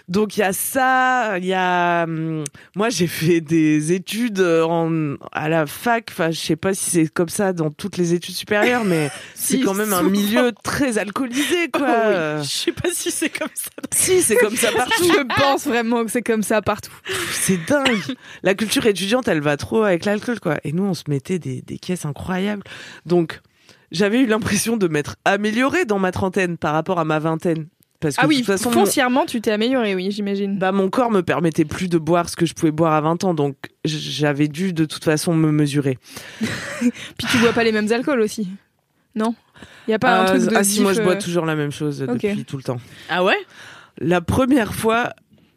Donc il y a ça, il y a hum, moi j'ai fait des études en, à la fac, enfin je sais pas si c'est comme ça dans toutes les études supérieures mais c'est quand même un milieu très alcoolisé quoi. Oh oui. Je sais pas si c'est comme ça. Si, c'est comme ça partout. Je pense vraiment que c'est comme ça partout. C'est dingue. La culture étudiante, elle va trop avec l'alcool, quoi. Et nous, on se mettait des, des caisses incroyables. Donc, j'avais eu l'impression de m'être améliorée dans ma trentaine par rapport à ma vingtaine. Parce que Ah oui, de toute façon, mon, foncièrement, tu t'es amélioré, oui, j'imagine. bah, mon corps me permettait plus de boire ce que je pouvais boire à 20 ans. Donc, j'avais dû de toute façon me mesurer. Puis tu bois pas les mêmes alcools aussi. Non? Il y a pas un Euh, truc de ah si, moi, je bois euh, toujours la même chose depuis tout le temps. Ah ouais? La première fois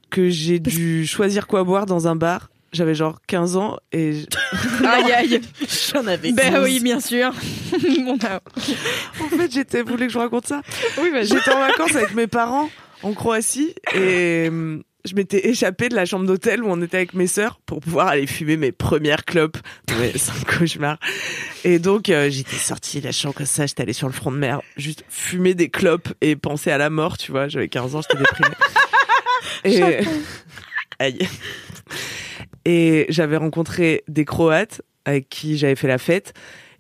que j'ai dû choisir quoi boire dans un bar, j'avais genre 15 ans et Aïe aïe. J'en avais Ben 12. oui, bien sûr. A- en fait, j'étais, vous voulez que je vous raconte ça? Oui, vas-y. J'étais en vacances avec mes parents en Croatie et hum, je m'étais échappée de la chambre d'hôtel où on était avec mes sœurs pour pouvoir aller fumer mes premières clopes. Mais c'est un cauchemar. Et donc euh, j'étais sortie de la chambre comme ça, j'étais allée sur le front de mer, juste fumer des clopes et penser à la mort, tu vois. J'avais 15 ans, j'étais déprimée. et aïe. Et j'avais rencontré des Croates avec qui j'avais fait la fête.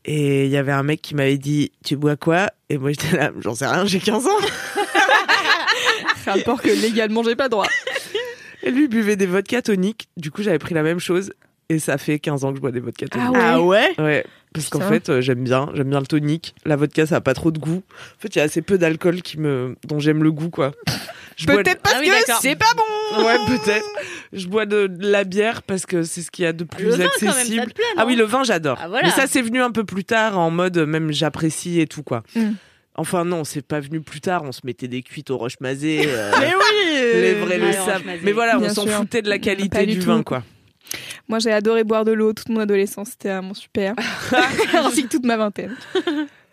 Et il y avait un mec qui m'avait dit Tu bois quoi? Et moi j'étais là, j'en sais rien, j'ai 15 ans. Rapport que légalement, j'ai pas droit. Et lui buvait des vodka toniques. Du coup, j'avais pris la même chose. Et ça fait 15 ans que je bois des vodka toniques. Ah ouais? Ah ouais? Ouais, parce qu'en fait, euh, j'aime bien, j'aime bien le tonique. La vodka, ça a pas trop de goût. En fait, il y a assez peu d'alcool qui me, dont j'aime le goût, quoi. Je bois de- Peut-être parce Ah oui, que c'est pas bon. Ouais, peut-être. Je bois de, de la bière parce que c'est ce qu'il y a de plus Le vin, quand même, ça accessible. te plaît, non ah oui, le vin, j'adore. Ah, voilà. Mais ça, c'est venu un peu plus tard, en mode euh, même j'apprécie et tout, quoi. Mm. Enfin, non, c'est pas venu plus tard. On se mettait des cuites au roche mazé. euh, Mais oui les vrais, le ouais, savent. Roche-Mazé. Mais voilà, Bien on s'en foutait de la Pas qualité du du, vin, quoi. Moi, j'ai adoré boire de l'eau toute mon adolescence. C'était vraiment super. Ainsi que toute ma vingtaine.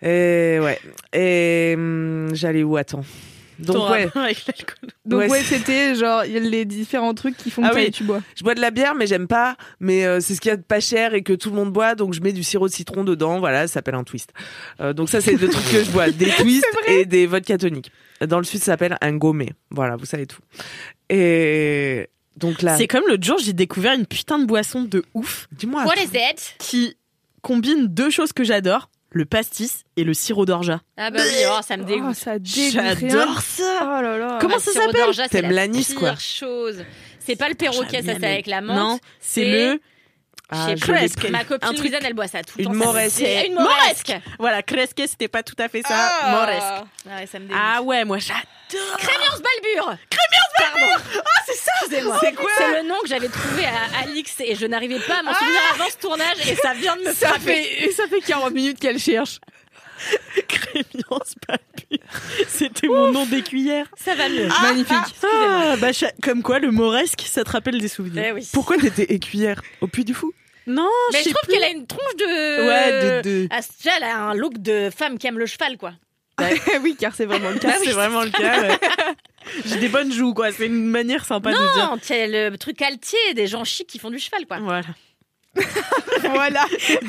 Et ouais. Et hum, j'allais où Attends? Donc Ton ouais, rapport avec l'alcool. Donc, Ouais, c'était genre les différents trucs qui font que Ah oui. tu bois. je bois de la bière, mais j'aime pas. Mais euh, c'est ce qu'il y a de pas cher et que tout le monde boit, donc je mets du sirop de citron dedans. Voilà, ça s'appelle un twist. Euh, donc ça, c'est deux trucs que je bois des twists et des vodka toniques. Dans le sud, ça s'appelle un gourmet. Voilà, vous savez tout. Et donc là, C'est comme l'autre jour, j'ai découvert une putain de boisson de ouf dis-moi. What is it? Qui combine deux choses que j'adore, le pastis et le sirop d'orgeat. Ah bah oui, oh, ça me Oh, dégoûte. ça dégoûte. J'adore ça Oh là là. Comment Ah, ça s'appelle? T'aimes la l'anis, quoi. chose. C'est pas le perroquet, ça c'est avec la menthe. Non, c'est- le Ah, pris. Ma copine Un truc- Louisanne, elle boit ça tout le Une temps. ça, moresque. c'est Une Moresque. moresque. voilà, cresque, c'était pas tout à fait ça, Ah. moresque. Ah ouais, ça me dégoûte. Ah ouais, moi j'adore. Crémiance Balbure Crémiance Balbure Ah, c'est ça. C'est quoi C'est le nom que j'avais trouvé à Alix et je n'arrivais pas à m'en souvenir avant ce tournage et ça vient de me Ça frapper. fait, et ça fait 40 minutes qu'elle cherche. Crémiance Balbure. C'était mon nom d'écuyère. Ça va mieux. Magnifique. Ah, bah, comme quoi, le moresque, ça te rappelle des souvenirs. Eh oui. Pourquoi t'étais écuyère au Puy du Fou? Non, Mais je trouve qu'elle a une tronche de. Ouais, de, de... Ah, déjà, elle a un look de femme qui aime le cheval, quoi. oui, car c'est vraiment le cas. c'est vraiment le cas. ouais. J'ai des bonnes joues, quoi. C'est une manière sympa de dire. Non, le truc altier des gens chics qui font du cheval, quoi. Voilà. voilà.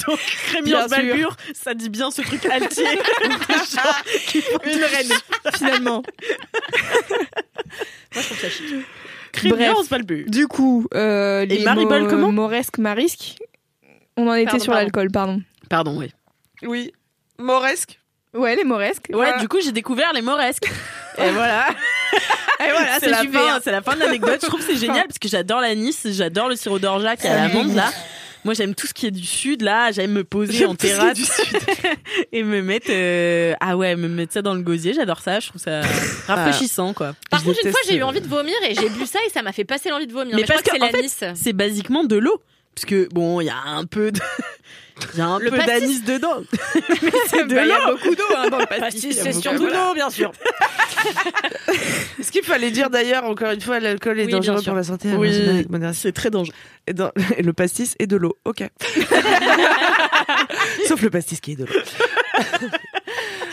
Donc, sûr. Balbure, ça dit bien ce truc altier. Une reine, finalement. Moi, je trouve ça chic. Crémiance Balbure. Du coup, euh, les Maribel, mo- comment Moresque, Marisque. On en était Pardon, sur l'alcool, pardon. Pardon, oui. Oui. Moresque Ouais, les Moresques. Ouais, voilà. du coup, j'ai découvert les moresques. Et voilà. Et voilà, c'est la super. fin, c'est la fin de l'anecdote. Je trouve que c'est génial parce que j'adore l'anis, j'adore le sirop d'orgeat qui est à la menthe là. Moi, j'aime tout ce qui est du sud là. J'aime me poser en terrasse et me mettre euh, ah ouais, me mettre ça dans le gosier. J'adore ça. Je trouve ça rafraîchissant quoi. Par Je contre, une fois, j'ai eu envie de vomir et j'ai bu ça et ça m'a fait passer l'envie de vomir. Mais Mais, parce je crois que, qu'en c'est l'anis. C'est basiquement de l'eau. Parce que bon, il y a un peu de Il y a un Le peu pastis d'anis dedans. Bah, Il y a beaucoup d'eau hein, dans le pastis. C'est surtout d'eau. bien sûr. Ce qu'il fallait dire d'ailleurs, encore une fois, l'alcool est Oui, dangereux pour la santé. Oui. avec modération. C'est très dangereux. Et, dans- et le pastis et de l'eau. Ok. Sauf le pastis qui est de l'eau.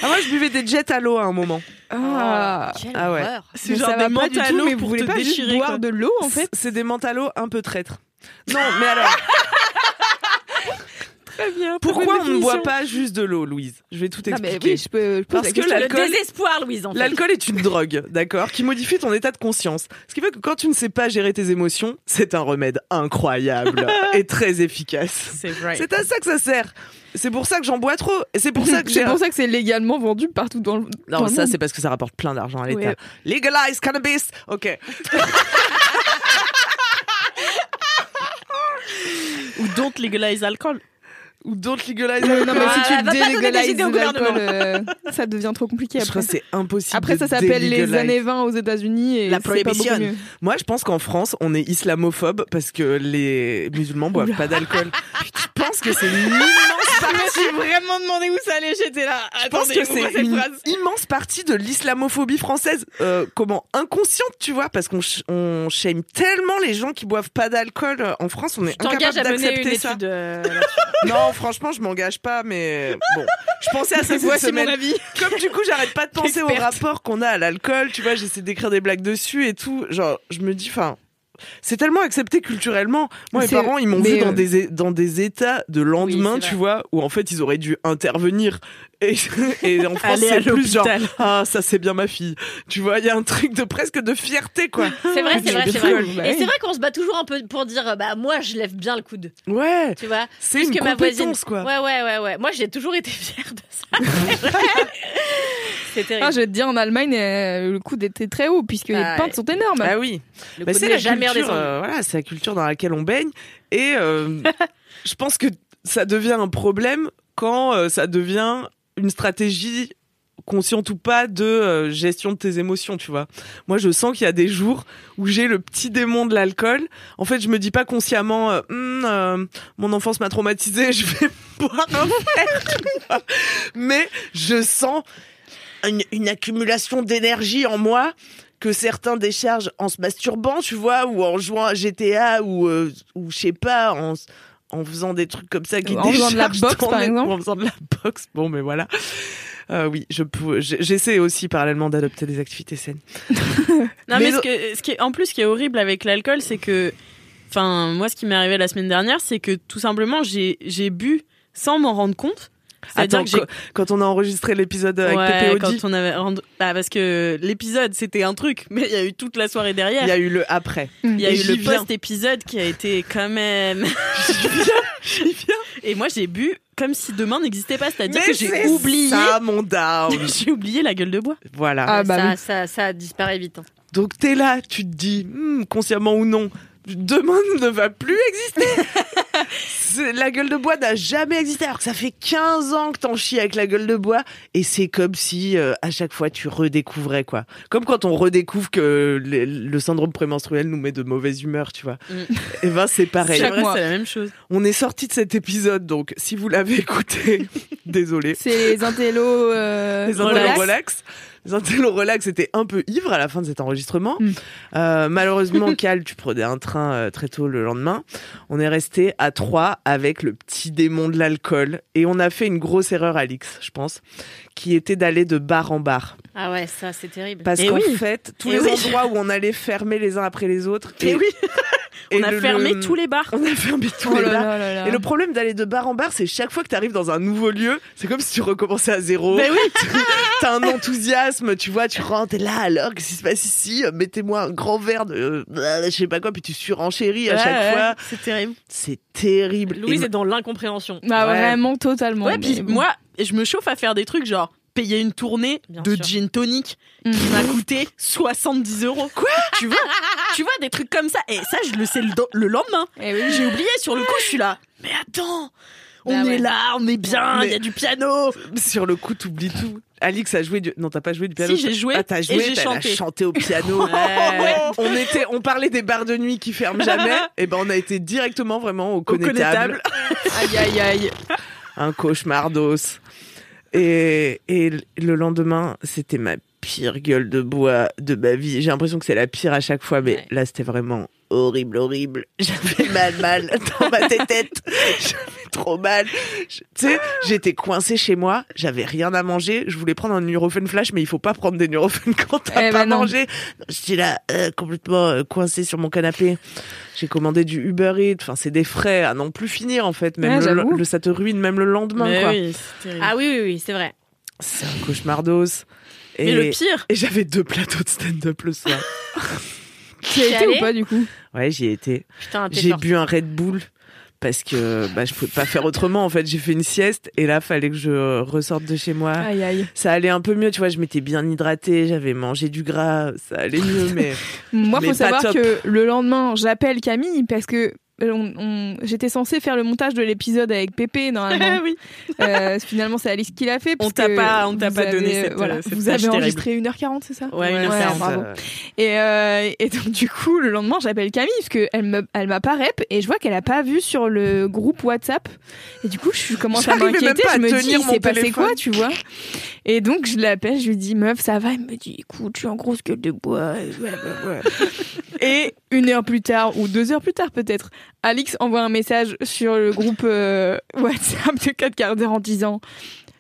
ah, moi, je buvais des jets à l'eau à un moment. Ah. Quelle Ah ouais. C'est Mais genre ça des du tout, mentalos mais vous pour voulez te pas juste déchirer. boire quoi. de l'eau en fait C'est des mentalos un peu traîtres. Non, mais alors, Très bien. pourquoi on ne boit pas juste de l'eau, Louise? Je vais tout Non, mais expliquer. oui, je peux. je Parce que l'alcool- désespoir, Louise, en fait. L'alcool est une drogue, d'accord, qui modifie ton état de conscience. Ce qui fait que quand tu ne sais pas gérer tes émotions, c'est un remède incroyable et très efficace. C'est vrai. C'est à ça que ça sert. C'est pour ça que j'en bois trop. Et c'est pour ça que. C'est pour ça que c'est légalement vendu partout dans le. dans Non, le ça c'est parce que ça rapporte plein d'argent à l'État. Ouais. Legalize cannabis. Ok. Ou don't legalize alcool. Ou don't legalize. Non, mais si Ah, tu des délégalises l'alcool, euh, ça devient trop compliqué Je crois après. que c'est impossible. Après, ça s'appelle les années 20 aux États-Unis et La prohibition. Moi, je pense qu'en France, on est islamophobe parce que les musulmans boivent pas d'alcool. je pense que c'est une immense Je me suis vraiment demandé où ça allait, j'étais là. Je pense que c'est une immense partie de l'islamophobie française, euh, comment inconsciente, tu vois, parce qu'on ch- on shame tellement les gens qui boivent pas d'alcool euh, en France, on est Je incapable d'accepter ça. étude. euh, Non, franchement, je m'engage pas, mais bon, je pensais à ça cette semaine. mon avis. Comme du coup, j'arrête pas de penser au rapport qu'on a à l'alcool, tu vois, j'essaie d'écrire des blagues dessus et tout. Genre, je me dis, enfin. C'est tellement accepté culturellement. Moi, mes parents, ils m'ont vu dans euh, des, dans des états de lendemain, Oui, tu vois, où en fait, ils auraient dû intervenir. Et, et en France, c'est plus genre, ah, ça c'est bien ma fille. Tu vois, il y a un truc de presque de fierté, quoi. C'est vrai, c'est vrai, c'est vrai. Bah Et c'est vrai qu'on se bat toujours un peu pour dire, bah moi je lève bien le coude, Ouais, tu vois. c'est une que ma voisine. compétence, quoi. Ouais, ouais, ouais, ouais. Moi j'ai toujours été fière de ça. c'est terrible. Ah, je vais te dire, en Allemagne, euh, le coude était très haut puisque les Ah, pentes sont énormes. Ah oui. le Bah, c'est la jamais culture, euh, voilà, c'est la culture dans laquelle on baigne. Et euh, je pense que ça devient un problème quand euh, ça devient une stratégie consciente ou pas de euh, gestion de tes émotions, tu vois. Moi, je sens qu'il y a des jours où j'ai le petit démon de l'alcool. En fait, je me dis pas consciemment, euh, euh, mon enfance m'a traumatisé, je vais boire un verre, mais je sens une, une accumulation d'énergie en moi que certains déchargent en se masturbant, tu vois, ou en jouant à GTA, ou, euh, ou je sais pas, en, en faisant des trucs comme ça qui En faisant de la déchargent boxe, par exemple. En faisant de la boxe, bon, mais voilà. Euh, oui, je j'essaie aussi parallèlement d'adopter des activités saines. Non, Mais mais, le- ce, que, ce qui est, en plus, ce qui est horrible avec l'alcool, c'est que, enfin, moi, ce qui m'est arrivé la semaine dernière, c'est que tout simplement, j'ai bu sans m'en rendre compte. Attends, que quand, on a enregistré l'épisode avec Ouais, Pépé Audi, quand on avait rendu- bah, parce que l'épisode c'était un truc, mais il y a eu toute la soirée derrière. il y a eu le après. Il y a Et eu le post-épisode qui a été quand même. J'y viens, j'y viens. Et moi j'ai bu comme si demain n'existait pas, c'est-à-dire que j'ai oublié. ça, mon down. J'ai oublié la gueule de bois. voilà. Ah, bah ça, oui. ça, ça disparaît vite. hein. Donc t'es là, tu te dis, hmm, consciemment ou non, demain ne va plus exister. La gueule de bois n'a jamais existé, alors que ça fait 15 ans que t'en chies avec la gueule de bois, et c'est comme si euh, à chaque fois tu redécouvrais quoi. Comme quand on redécouvre que le, le syndrome prémenstruel nous met de mauvaise humeur, tu vois. Mm. Et ben c'est pareil. C'est Chaque vrai, mois. c'est la même chose. On est sorti de cet épisode, donc si vous l'avez écouté, désolé. C'est les intellos. euh, Les intellos relax. relax. Les intellos relax étaient un peu ivres à la fin de cet enregistrement. Mm. Euh, malheureusement, Cal, tu prenais un train euh, très tôt le lendemain. On est resté à trois avec le petit démon de l'alcool. Et on a fait une grosse erreur, Alix, je pense, qui était d'aller de bar en bar. Ah ouais, ça c'est terrible. Parce Et qu'en oui. fait, tous Et les oui. endroits où on allait fermer les uns après les autres. Et oui, et on a le- fermé le- tous les bars. On a fermé tous Oh les là bars. là là là. Et le problème d'aller de bar en bar, c'est chaque fois que tu arrives dans un nouveau lieu, c'est comme si tu recommençais à zéro. Ben oui. T'as un enthousiasme, tu vois, tu rentres, t'es là, alors, qu'est-ce qui se passe ici? Mettez-moi un grand verre de, euh, je sais pas quoi, puis tu surenchéris à Ouais, chaque ouais, fois. C'est terrible. C'est terrible. Louise Et est dans l'incompréhension. Ah, Ouais. Vraiment, totalement. Ouais, puis mais moi, je me chauffe à faire des trucs genre payer une tournée Bien de sûr. gin tonic Mhm. qui m'a coûté 70 euros. Quoi Tu vois Tu vois des trucs comme ça. Et ça, je le sais le, lendemain. Eh oui. J'ai oublié sur le coup, je suis là. Mais attends On Bah ouais. est là, on est bien, il Mais- y a du piano. Sur le coup, t'oublies tout. Alix a joué du. Non, t'as pas joué du piano. Si, j'ai joué Ah, t'as et joué, t'as chanté. chanté au piano. Ouais. On était, on parlait des bars de nuit qui ferment jamais. et ben, on a été directement vraiment au connétable. connétable. Aïe aïe aïe. Un cauchemardos. Et, et le lendemain, c'était ma pire gueule de bois de ma vie. J'ai l'impression que c'est la pire à chaque fois, mais Ouais. là, c'était vraiment horrible, horrible. J'avais mal, mal dans ma tête. J'avais trop mal. Tu sais, j'étais coincée chez moi, j'avais rien à manger. Je voulais prendre un Nurofen Flash, mais il faut pas prendre des Nurofen quand t'as Eh pas ben non. mangé. J'étais là, euh, complètement euh, coincée sur mon canapé. J'ai commandé du Uber Eats. Enfin, c'est des frais à non plus finir, en fait. Même Ouais, le, ça te ruine même le lendemain, quoi. oui. Ah oui, oui, oui, c'est vrai. C'est un cauchemardos. Et, Mais le pire, et j'avais deux plateaux de stand-up le soir. Tu as T'y été ou pas du coup? Ouais, j'y ai été. J'ai bu un Red Bull parce que bah, je pouvais pas faire autrement. En fait, j'ai fait une sieste et là, fallait que je ressorte de chez moi. Aïe aïe. Ça allait un peu mieux, tu vois. Je m'étais bien hydratée, j'avais mangé du gras, ça allait mieux, mais Moi, Mais faut pas savoir top. que le lendemain, j'appelle Camille parce que on- on- j'étais censée faire le montage de l'épisode avec Pépé normalement. oui. Euh, finalement, c'est Alice qui l'a fait. On t'a pas- on t'a pas donné avez, cette, voilà, euh, cette vous avez enregistré 1h40, c'est ça Ouais, Ouais, une Ouais, affaire. bravo. ça- Et, euh, et donc du coup, le lendemain, j'appelle Camille parce que elle me, elle m'a pas rep et je vois qu'elle a pas vu sur le groupe WhatsApp. Et du coup, je commence à m'inquiéter. Je me dis, il s'est passé quoi, tu vois? Et donc je l'appelle, je lui dis, meuf, ça va? Elle me dit, écoute, je suis en grosse gueule de bois. Et une heure plus tard ou deux heures plus tard peut-être, Alix envoie un message sur le groupe euh, WhatsApp de 4 quarts d'heure en disant.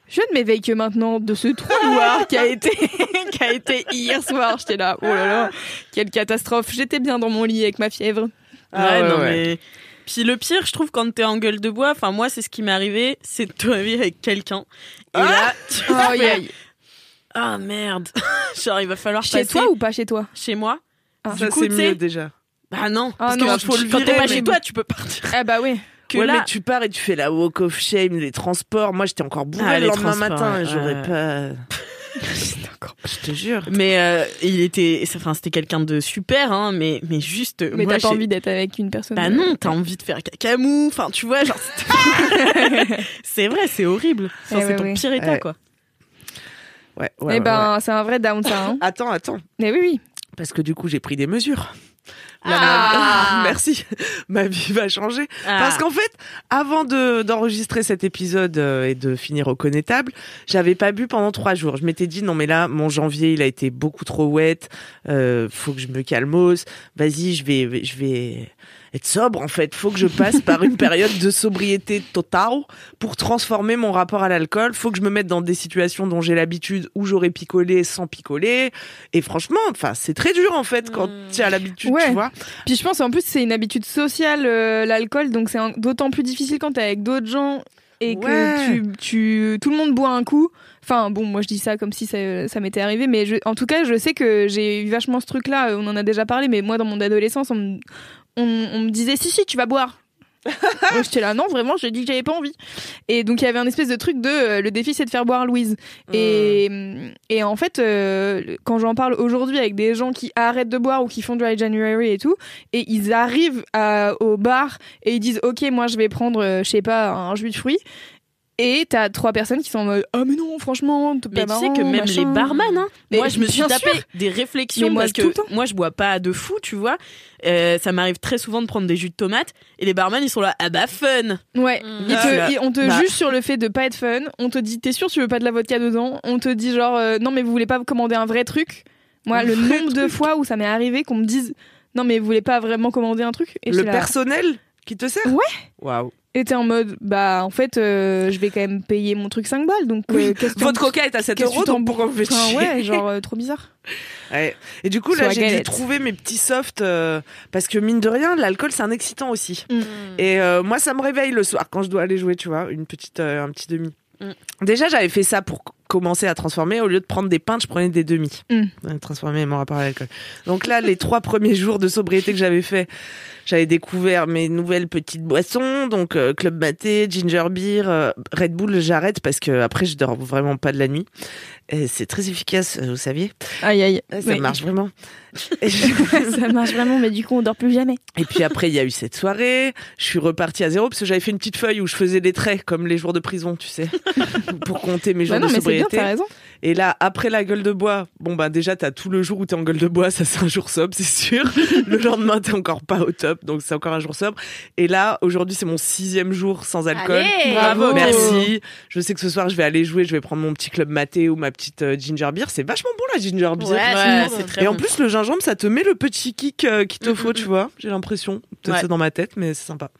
Je ne m'éveille que maintenant de ce trou noir qui a été qui a été hier soir. J'étais là, oh là là, quelle catastrophe. J'étais bien dans mon lit avec ma fièvre. Ah ouais, ouais, non, ouais. mais. Puis le pire, je trouve, quand t'es en gueule de bois, enfin, moi, c'est ce qui m'est arrivé, c'est de te réveiller avec quelqu'un. Et là, tu fais, aïe. Ah merde. Genre, il va falloir Chez passer toi ou pas chez toi? Chez moi. Ah. ça du coup, c'est mieux déjà. Bah non. Ah parce non, que faut le quand t'es virer, pas chez toi, tu peux partir. Ah bah oui. Que ouais, là, mais tu pars et tu fais la walk of shame, les transports. Moi, j'étais encore bourré Ah, le lendemain matin. ouais. J'aurais pas. Je te jure. Mais euh, il était, enfin, c'était quelqu'un de super, hein, mais, mais juste. Mais t'as pas envie d'être avec une personne. Bah euh, non, t'as envie de faire cacamou. Enfin, tu vois, genre. c'est vrai, c'est horrible. Enfin, Eh c'est ouais, ton pire état, Ouais. quoi. Ouais, ouais, Eh ben, c'est un vrai down. Hein. Attends, attends. Mais oui, oui. Parce que du coup, j'ai pris des mesures. Ah. Merci. Ma vie va changer. Ah. Parce qu'en fait, avant de d'enregistrer cet épisode euh, et de finir au connétable, j'avais pas bu pendant trois jours. Je m'étais dit non mais là, mon janvier, il a été beaucoup trop wet. Euh, faut que je me calmose. Vas-y, je vais, je vais être sobre en fait. Faut que je passe par une période de sobriété totale pour transformer mon rapport à l'alcool. Faut que je me mette dans des situations dont j'ai l'habitude où j'aurais picolé sans picoler. Et franchement, enfin, c'est très dur en fait quand Mm. tu as l'habitude, Ouais. tu vois. Puis je pense en plus c'est une habitude sociale euh, l'alcool, donc c'est un- d'autant plus difficile quand t'es avec d'autres gens et que Ouais. tu, tu tout le monde boit un coup. Enfin bon, moi je dis ça comme si ça, ça m'était arrivé, mais je, en tout cas je sais que j'ai eu vachement ce truc-là. euh, On en a déjà parlé, mais moi dans mon adolescence on, me- on, on me disait si si tu vas boire. Moi, J'étais là non vraiment j'ai dit que j'avais pas envie et donc il y avait un espèce de truc de euh, le défi c'est de faire boire Louise et, et en fait, euh, quand j'en parle aujourd'hui avec des gens qui arrêtent de boire ou qui font dry January et tout, et ils arrivent à- au bar et ils disent Ok, moi je vais prendre, euh, je sais pas, un jus de fruits. Et t'as trois personnes qui sont en mode Oh, mais non, franchement, t'es Mais pas tu sais que marrant, même machin. les barman, hein, Mais moi je me suis tapé sûr. des réflexions moi, parce que moi je bois pas de fou, tu vois. Euh, ça m'arrive très souvent de prendre des jus de tomate et les barman ils sont là, ah bah fun. Ouais, Mm. Ils te- Ah. ils- on te Bah. juge sur le fait de pas être fun. On te dit, t'es sûr, tu veux pas de la vodka dedans? On te dit, genre, euh, non, mais vous voulez pas commander un vrai truc? Moi, Un le nombre de fois où ça m'est arrivé qu'on me dise, non, mais vous voulez pas vraiment commander un truc? Et Le là, personnel qui te sert? Ouais. Waouh. Et t'es en mode, bah, en fait, euh, je vais quand même payer mon truc 5 balles, donc euh, Votre coca est à 7 qu'est-ce que euros, donc pourquoi vous faites Enfin, ouais, genre, euh, trop bizarre. Ouais. Et du coup, là, j'ai dû trouver mes petits softs parce que mine de rien, l'alcool, c'est un excitant aussi. Mm. Et moi, ça me réveille le soir quand je dois aller jouer, tu vois, une petite, un petit demi. Mm. Déjà, j'avais fait ça pour c- commencer à transformer. Au lieu de prendre des pintes, je prenais des demi. Mm. Transformer mon rapport à l'alcool. Donc là, les trois premiers jours de sobriété que j'avais fait, j'avais découvert mes nouvelles petites boissons. Donc euh, Club Maté, Ginger Beer, euh, Red Bull, j'arrête parce que après, je dors vraiment pas de la nuit. Et c'est très efficace, euh, vous saviez. Aïe aïe. Ça Oui. marche vraiment. Ça marche vraiment, mais du coup, on dort plus jamais. et puis après, il y a eu cette soirée. Je suis repartie à zéro parce que j'avais fait une petite feuille où je faisais des traits comme les jours de prison, tu sais, pour compter mes jours Bah non, de mais c'est bien, sobriété. t'as raison. Et là, après la gueule de bois, bon bah déjà t'as tout le jour où t'es en gueule de bois, ça c'est un jour sobre, c'est sûr. le lendemain t'es encore pas au top, donc c'est encore un jour sobre. Et là, aujourd'hui c'est mon sixième jour sans alcool. Allez Bravo. Merci. Je sais que ce soir je vais aller jouer, je vais prendre mon petit club maté ou ma petite euh, ginger beer. C'est vachement bon la ginger beer. Ouais, Ouais, c'est c'est très Et en plus le gingembre ça te met le petit kick euh, qu'il te Mm, faut, mm, tu vois. J'ai l'impression. Peut-être Ouais. c'est dans ma tête, mais c'est sympa.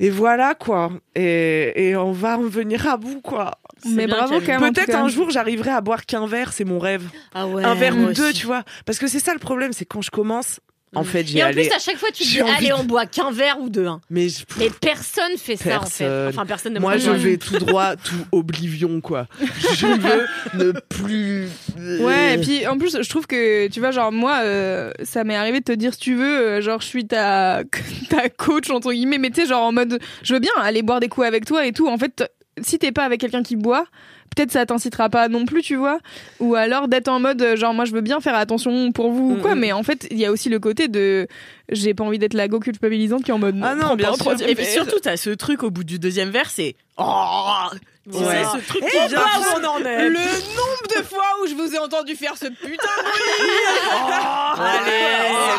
Et voilà quoi. Et, et on va en venir à bout quoi. Mais bravo quand même. Peut-être un jour j'arriverai à boire qu'un verre, c'est mon rêve. Ah ouais, un verre ou deux, aussi. tu vois. Parce que c'est ça le problème, c'est quand je commence, en Mm. fait, j'y Et en plus, à chaque fois, tu dis J'ai envie allez, de- on boit qu'un verre ou deux. hein. Mais je- Mais personne fait ça en fait. Personne. Enfin, personne ne moi, je vais tout droit, tout oblivion, quoi. Je veux ne plus. Ouais, et puis en plus, je trouve que, tu vois, genre, moi, euh, ça m'est arrivé de te dire, si tu veux, euh, genre, je suis ta, ta coach, entre guillemets, mais tu sais, genre, en mode, je veux bien aller boire des coups avec toi et tout. En fait, si t'es pas avec quelqu'un qui boit, peut-être ça t'incitera pas non plus, tu vois. Ou alors d'être en mode, genre, moi, je veux bien faire attention pour vous ou quoi, Mhm. mais en fait, il y a aussi le côté de, j'ai pas envie d'être la go culpabilisante qui est en mode, Ah non, bien sûr. Et puis surtout, t'as ce truc au bout du deuxième verre, c'est. Oh Tu Ouais. sais, ce truc Eh qui où on en est? Le nombre de fois où je vous ai entendu faire ce putain Allez,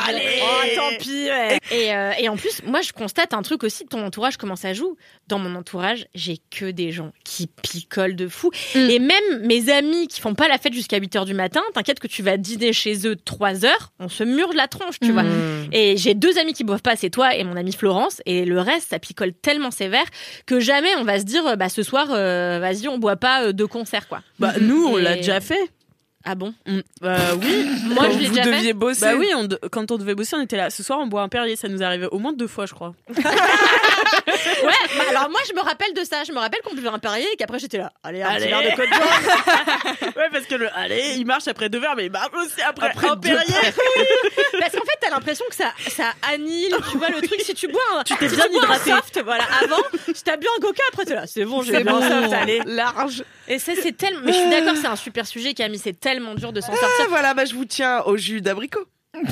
allez. Oh, tant pis, ouais. Et, euh, et en plus, moi, je constate un truc aussi de ton entourage, comment ça joue? Dans mon entourage, j'ai que des gens qui picolent de fou. Mm. Et même mes amis qui font pas la fête jusqu'à 8 heures du matin, t'inquiète que tu vas dîner chez eux 3 heures, on se mure de la tronche, tu Mm. vois. Mmh. Et j'ai deux amis qui boivent pas, c'est toi et mon amie Florence. Et le reste, ça picole tellement sévère que jamais on va se dire, bah ce soir, euh, vas-y, on boit pas euh, deux concerts, quoi. Bah, nous, on Et- l'a déjà fait. Ah bon Mm. Euh, oui. Moi, Quand je l'ai vous déjà fait. deviez bosser. Bah oui, on de- quand on devait bosser, on était là. Ce soir, on boit un Perrier. Ça nous arrivait au moins deux fois, je crois. Ouais, bah alors moi, je me rappelle de ça. Je me rappelle qu'on buvait un Perrier et qu'après, j'étais là. Allez, un Allez. petit verre de Côte d'Or. ouais, parce que le allez, il marche après deux verres, mais il marche aussi après, Après un deux Perrier. Parce qu'en fait, t'as l'impression que ça, ça annihile, tu vois, le truc. Si tu bois un, tu t'es bien bois un hydraté. soft, voilà, avant, si t'as bu un coca, après t'es là, c'est bon, j'ai bu un bon. soft, allez. Large. Et ça, c'est tellement, mais je suis d'accord, c'est un super sujet, Camille, c'est tellement dur de s'en sortir. Ah, voilà, bah je vous tiens au jus d'abricot.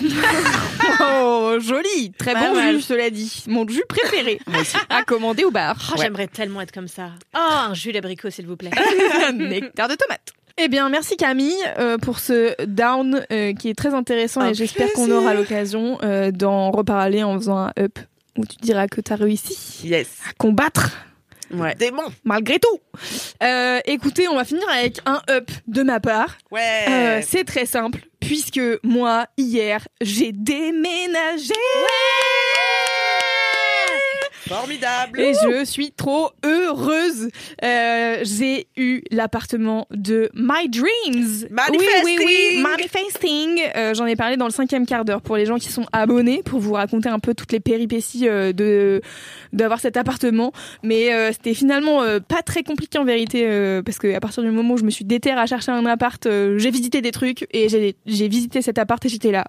Oh, joli. Très Pas bon mal. jus, cela dit. Mon jus préféré. À commander au bar. Oh, J'aimerais tellement être comme ça. Oh, un jus d'abricot, s'il vous plaît. Nectar de tomate. Eh bien, merci Camille euh, pour ce down euh, qui est très intéressant Un et j'espère qu'on plaisir. aura l'occasion euh, d'en reparler en faisant un up où tu diras que tu as réussi Yes. à combattre Ouais. Démon. malgré tout. Euh, écoutez, on va finir avec un up de ma part. Ouais. Euh, C'est très simple puisque moi hier j'ai déménagé. Formidable. Et je suis trop heureuse. Euh, j'ai eu l'appartement de My Dreams. Manifesting. Oui, oui, oui. Manifesting. Euh, J'en ai parlé dans le cinquième quart d'heure pour les gens qui sont abonnés, pour vous raconter un peu toutes les péripéties euh, de d'avoir cet appartement. Mais euh, c'était finalement pas très compliqué en vérité, parce que à partir du moment où je me suis déterre à chercher un appart, j'ai visité des trucs et j'ai j'ai visité cet appart et j'étais là.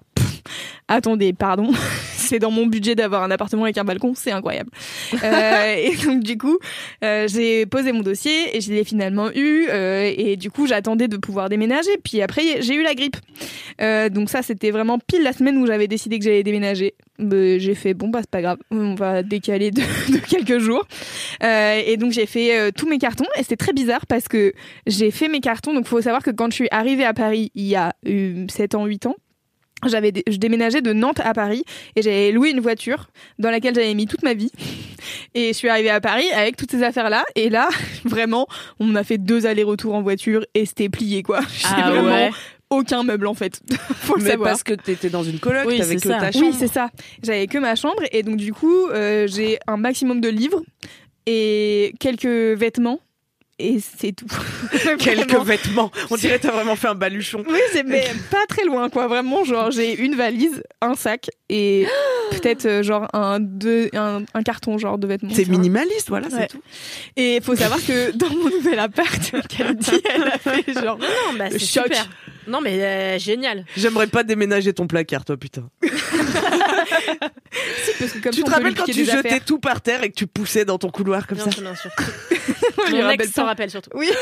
Attendez, pardon. c'est dans mon budget d'avoir un appartement avec un balcon, c'est incroyable. Euh, et donc du coup, euh, j'ai posé mon dossier et je l'ai finalement eu. euh, et du coup, j'attendais de pouvoir déménager. Puis après, j'ai eu la grippe. Donc ça, c'était vraiment pile la semaine où j'avais décidé que j'allais déménager. J'ai fait bon bah c'est pas grave, on va décaler de, de quelques jours. Et donc j'ai fait tous mes cartons et c'était très bizarre parce que j'ai fait mes cartons. Donc faut savoir que quand je suis arrivée à Paris il y a euh, 7 ans, 8 ans. J'avais, dé- je déménageais de Nantes à Paris et j'avais loué une voiture dans laquelle j'avais mis toute ma vie. Et je suis arrivée à Paris avec toutes ces affaires-là. Et là, vraiment, on a fait deux allers-retours en voiture et c'était plié, quoi. J'ai Ah vraiment ouais. aucun meuble, en fait. Faut le Mais savoir. parce que t'étais dans une coloc, Oui, t'avais c'est que ça. ta chambre. Oui, c'est ça. J'avais que ma chambre et donc du coup, euh, j'ai un maximum de livres et quelques vêtements et c'est tout. Quelques vêtements. On dirait que t'as vraiment fait un baluchon. Oui, c'est mais pas très loin quoi, vraiment genre j'ai une valise, un sac et peut-être euh, genre un deux un, un carton genre de vêtements. C'est minimaliste, voilà, Ouais. c'est tout. Et il faut savoir que dans mon nouvel appart, qu'elle dit, elle a fait genre Non, bah, Choc. super. Non, mais euh, génial. J'aimerais pas déménager ton placard, toi, putain. parce que comme tu ça, te on peut lui rappelles quand piquer tu des jetais affaires. tout par terre et que tu poussais dans ton couloir comme Bien ça sûr, bien sûr. Mon ex s'en rappelle surtout. Oui.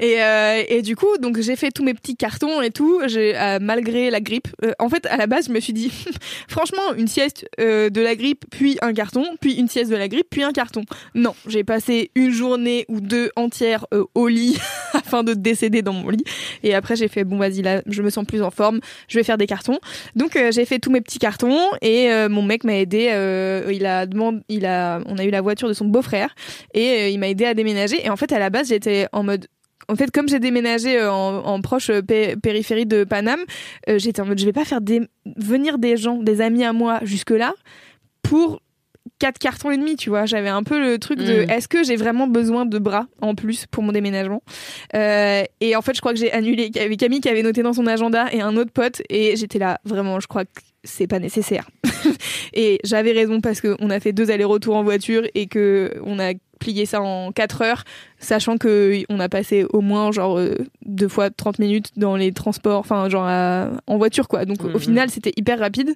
Et, euh, et du coup, donc j'ai fait tous mes petits cartons et tout, j'ai euh, malgré la grippe. Euh, en fait, à la base, je me suis dit, franchement, une sieste euh, de la grippe, puis un carton, puis une sieste de la grippe, puis un carton. Non, j'ai passé une journée ou deux entières euh, au lit afin de décéder dans mon lit. Et après, j'ai fait bon, vas-y là, je me sens plus en forme, je vais faire des cartons. Donc euh, j'ai fait tous mes petits cartons et mon mec m'a aidé. il a demandé, il a, on a eu la voiture de son beau-frère et il m'a aidé à déménager. Et en fait, à la base, j'étais en mode en fait, comme j'ai déménagé euh, en, en proche euh, pé- périphérie de Paname, euh, j'étais en mode je vais pas faire des, venir des gens, des amis à moi jusque là pour quatre cartons et demi, tu vois. J'avais un peu le truc de Mm. est-ce que j'ai vraiment besoin de bras en plus pour mon déménagement? Euh, Et en fait, je crois que j'ai annulé. Il y avait Camille qui avait noté dans son agenda et un autre pote et j'étais là vraiment. Je crois que c'est pas nécessaire. et j'avais raison parce que on a fait deux allers-retours en voiture et que on a plié ça en 4 heures, sachant que on a passé au moins genre euh, deux fois 30 minutes dans les transports, enfin genre à- en voiture quoi. Donc au Mhm. final c'était hyper rapide.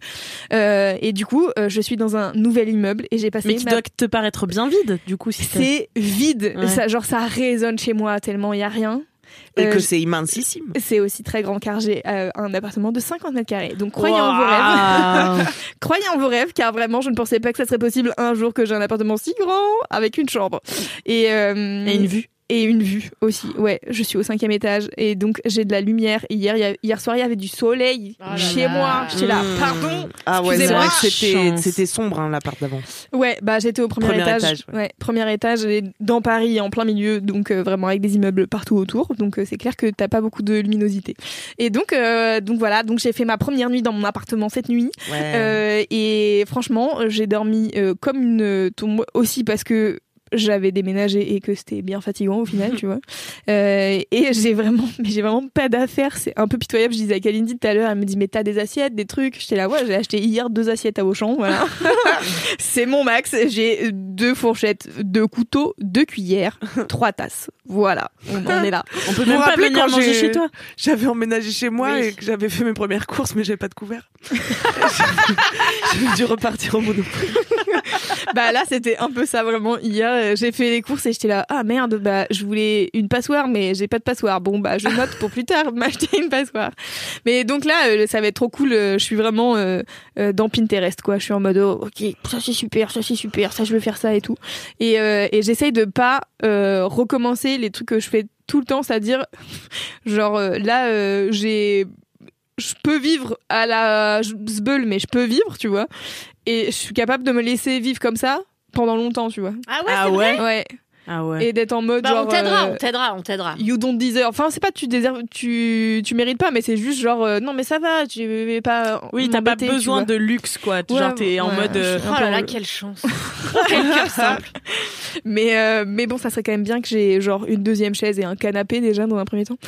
Euh, et du coup euh, je suis dans un nouvel immeuble et j'ai passé Mais qui ma- doit te paraître bien vide, du coup, si c'est. c'est vide, Ouais. ça, genre ça résonne chez moi tellement il y a rien. Et Euh, que c'est immensissime. c'est aussi très grand car j'ai euh, un appartement de 50 mètres carrés. Donc croyez en vos rêves. croyez en vos rêves car vraiment je ne pensais pas que ça serait possible un jour que j'ai un appartement si grand avec une chambre et, euh, Et une vue. Et une vue aussi. Ouais, je suis au cinquième étage et donc j'ai de la lumière. Hier, il y a- hier soir, il y avait du soleil Oh là chez là. moi. J'étais là, Mmh. pardon. Ah ouais, c'est Excusez-moi. vrai que c'était, sombre, hein, l'appart d'avant. Ouais, bah j'étais au premier, Premier étage. étage, ouais. ouais. premier étage et dans Paris, en plein milieu, donc euh, vraiment avec des immeubles partout autour. Donc euh, c'est clair que t'as pas beaucoup de luminosité. Et donc, euh, donc voilà, donc j'ai fait ma première nuit dans mon appartement cette nuit. Ouais. Euh, et franchement, j'ai dormi euh, comme une tombe aussi parce que j'avais déménagé et que c'était bien fatigant au final, tu vois. Euh, et j'ai vraiment, mais j'ai vraiment pas d'affaires. C'est un peu pitoyable. Je disais à Kalindi tout à l'heure, elle me dit mais t'as des assiettes, des trucs? J'étais là, ouais, j'ai acheté hier deux assiettes à Auchan, voilà. c'est mon max. J'ai deux fourchettes, deux couteaux, deux cuillères, trois tasses. Voilà, on en est là. On peut même pas venir quand manger chez toi? J'avais emménagé chez moi Oui. et que j'avais fait mes premières courses, mais j'avais pas de couvert. J'ai dû repartir au Monoprix. Bah là c'était un peu ça vraiment. Hier euh, j'ai fait les courses et j'étais là ah merde bah je voulais une passoire mais j'ai pas de passoire. Bon bah je note pour plus tard m'acheter une passoire. Mais donc là euh, ça va être trop cool euh, je suis vraiment euh, dans Pinterest quoi. Je suis en mode oh, ok ça c'est super ça c'est super ça je veux faire ça et tout. Et, et j'essaye de pas recommencer les trucs que je fais tout le temps c'est-à-dire genre là j'ai je peux vivre à la zbeul mais je peux vivre tu vois. Et je suis capable de me laisser vivre comme ça pendant longtemps tu vois. Ah ouais, Ah c'est ouais. vrai? Ouais Ah ouais. et d'être en mode Bah, genre on t'aidera, euh, on t'aidera, on t'aidera. you don't deserve enfin c'est pas tu déserves tu tu mérites pas mais c'est juste genre euh, non mais ça va tu vais pas Oui, t'as pas besoin de luxe, quoi. Ouais, Genre, t'es en ouais, mode. euh, je- Oh là là, quelle chance. Quel cœur simple. mais euh, mais bon ça serait quand même bien que j'ai genre une deuxième chaise et un canapé déjà dans un premier temps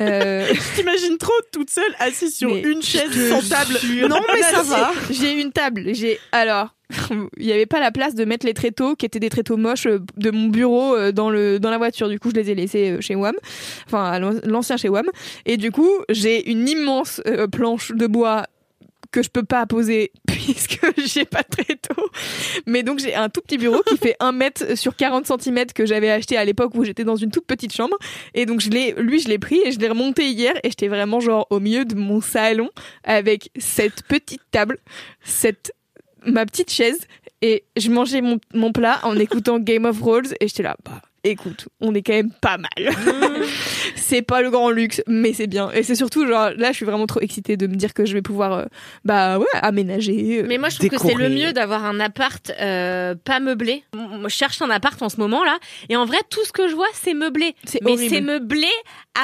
euh, T'imagines trop toute seule assise sur Mais une chaise je sans table. non mais ça va j'ai une table j'ai alors il y avait pas la place de mettre les tréteaux qui étaient des tréteaux moches euh, de mon bureau euh, dans le dans la voiture du coup je les ai laissés euh, chez Wam enfin à l'ancien chez Wam et du coup j'ai une immense planche de bois que je peux pas poser puisque j'ai pas de tréteau. Mais donc j'ai un tout petit bureau qui fait 1 mètre sur 40 cm que j'avais acheté à l'époque où j'étais dans une toute petite chambre. Et donc je l'ai, lui je l'ai pris et je l'ai remonté hier et j'étais vraiment genre au milieu de mon salon avec cette petite table, cette ma petite chaise et je mangeais mon, plat en écoutant Game of Thrones et j'étais là bah écoute on est quand même pas mal c'est pas le grand luxe mais c'est bien et c'est surtout genre là je suis vraiment trop excitée de me dire que je vais pouvoir euh, bah ouais aménager euh. Mais moi, je trouve que c'est le mieux d'avoir un appart euh, pas meublé. Moi, je cherche un appart en ce moment là, et en vrai, tout ce que je vois, c'est meublé. Mais c'est meublé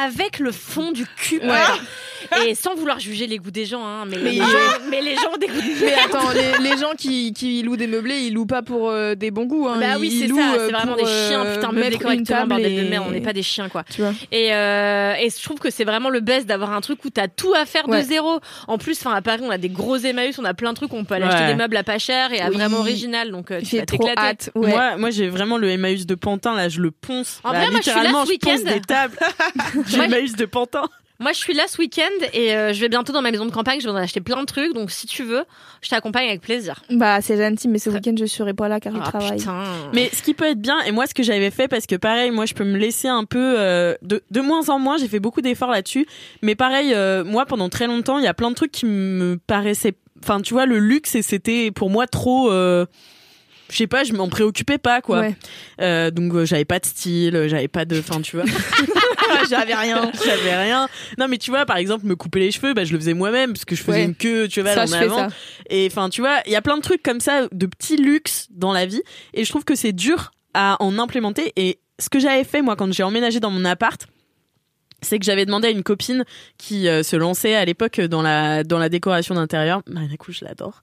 avec le fond du cul. Ouais. Et sans vouloir juger les goûts des gens, hein, mais, Mais les, gens, mais les gens des mais attends les, les gens qui, qui louent des meublés ils louent pas pour des bons goûts hein. Bah oui, c'est ça, c'est vraiment des chiens, putain, mettre une correctement, table bordel et- de merde, on n'est pas des chiens, quoi. tu vois Et, euh, et je trouve que c'est vraiment le best d'avoir un truc où t'as tout à faire Ouais. de zéro. En plus, enfin à Paris, on a des gros Emmaüs, on a plein de trucs, on peut aller acheter des meubles à pas cher et à Oui. vraiment original, donc euh, tu vas trop t'éclater. hâte ouais. Moi, moi j'ai vraiment le Emmaüs de Pantin, là, je le ponce. En Là, vrai, moi, je suis là ce je ponce week-end. des tables. J'ai Emmaüs de Pantin. Moi, je suis là ce week-end et euh, je vais bientôt dans ma maison de campagne. Je vais en acheter plein de trucs. Donc, si tu veux, je t'accompagne avec plaisir. Bah, c'est gentil, mais ce week-end, je serai pas là car je Ah, travaille. putain. Mais ce qui peut être bien, et moi ce que j'avais fait, parce que pareil, moi je peux me laisser un peu euh, de, de moins en moins, j'ai fait beaucoup d'efforts là-dessus, mais pareil, euh, moi pendant très longtemps, il y a plein de trucs qui me paraissaient, enfin tu vois, le luxe, et c'était pour moi trop... je sais pas, je m'en préoccupais pas quoi. Ouais. Euh, donc euh, j'avais pas de style, euh, j'avais pas de, enfin tu vois, j'avais rien, j'avais rien. Non mais tu vois, par exemple me couper les cheveux, bah je le faisais moi-même parce que je faisais Ouais. une queue, tu vois, Ça, en avant. ça. Et enfin, tu vois, il y a plein de trucs comme ça, de petits luxes dans la vie. Et je trouve que c'est dur à en implémenter. Et ce que j'avais fait, moi, quand j'ai emménagé dans mon appart, c'est que j'avais demandé à une copine qui euh, se lançait à l'époque dans la dans la décoration d'intérieur. Marina Coup, je l'adore.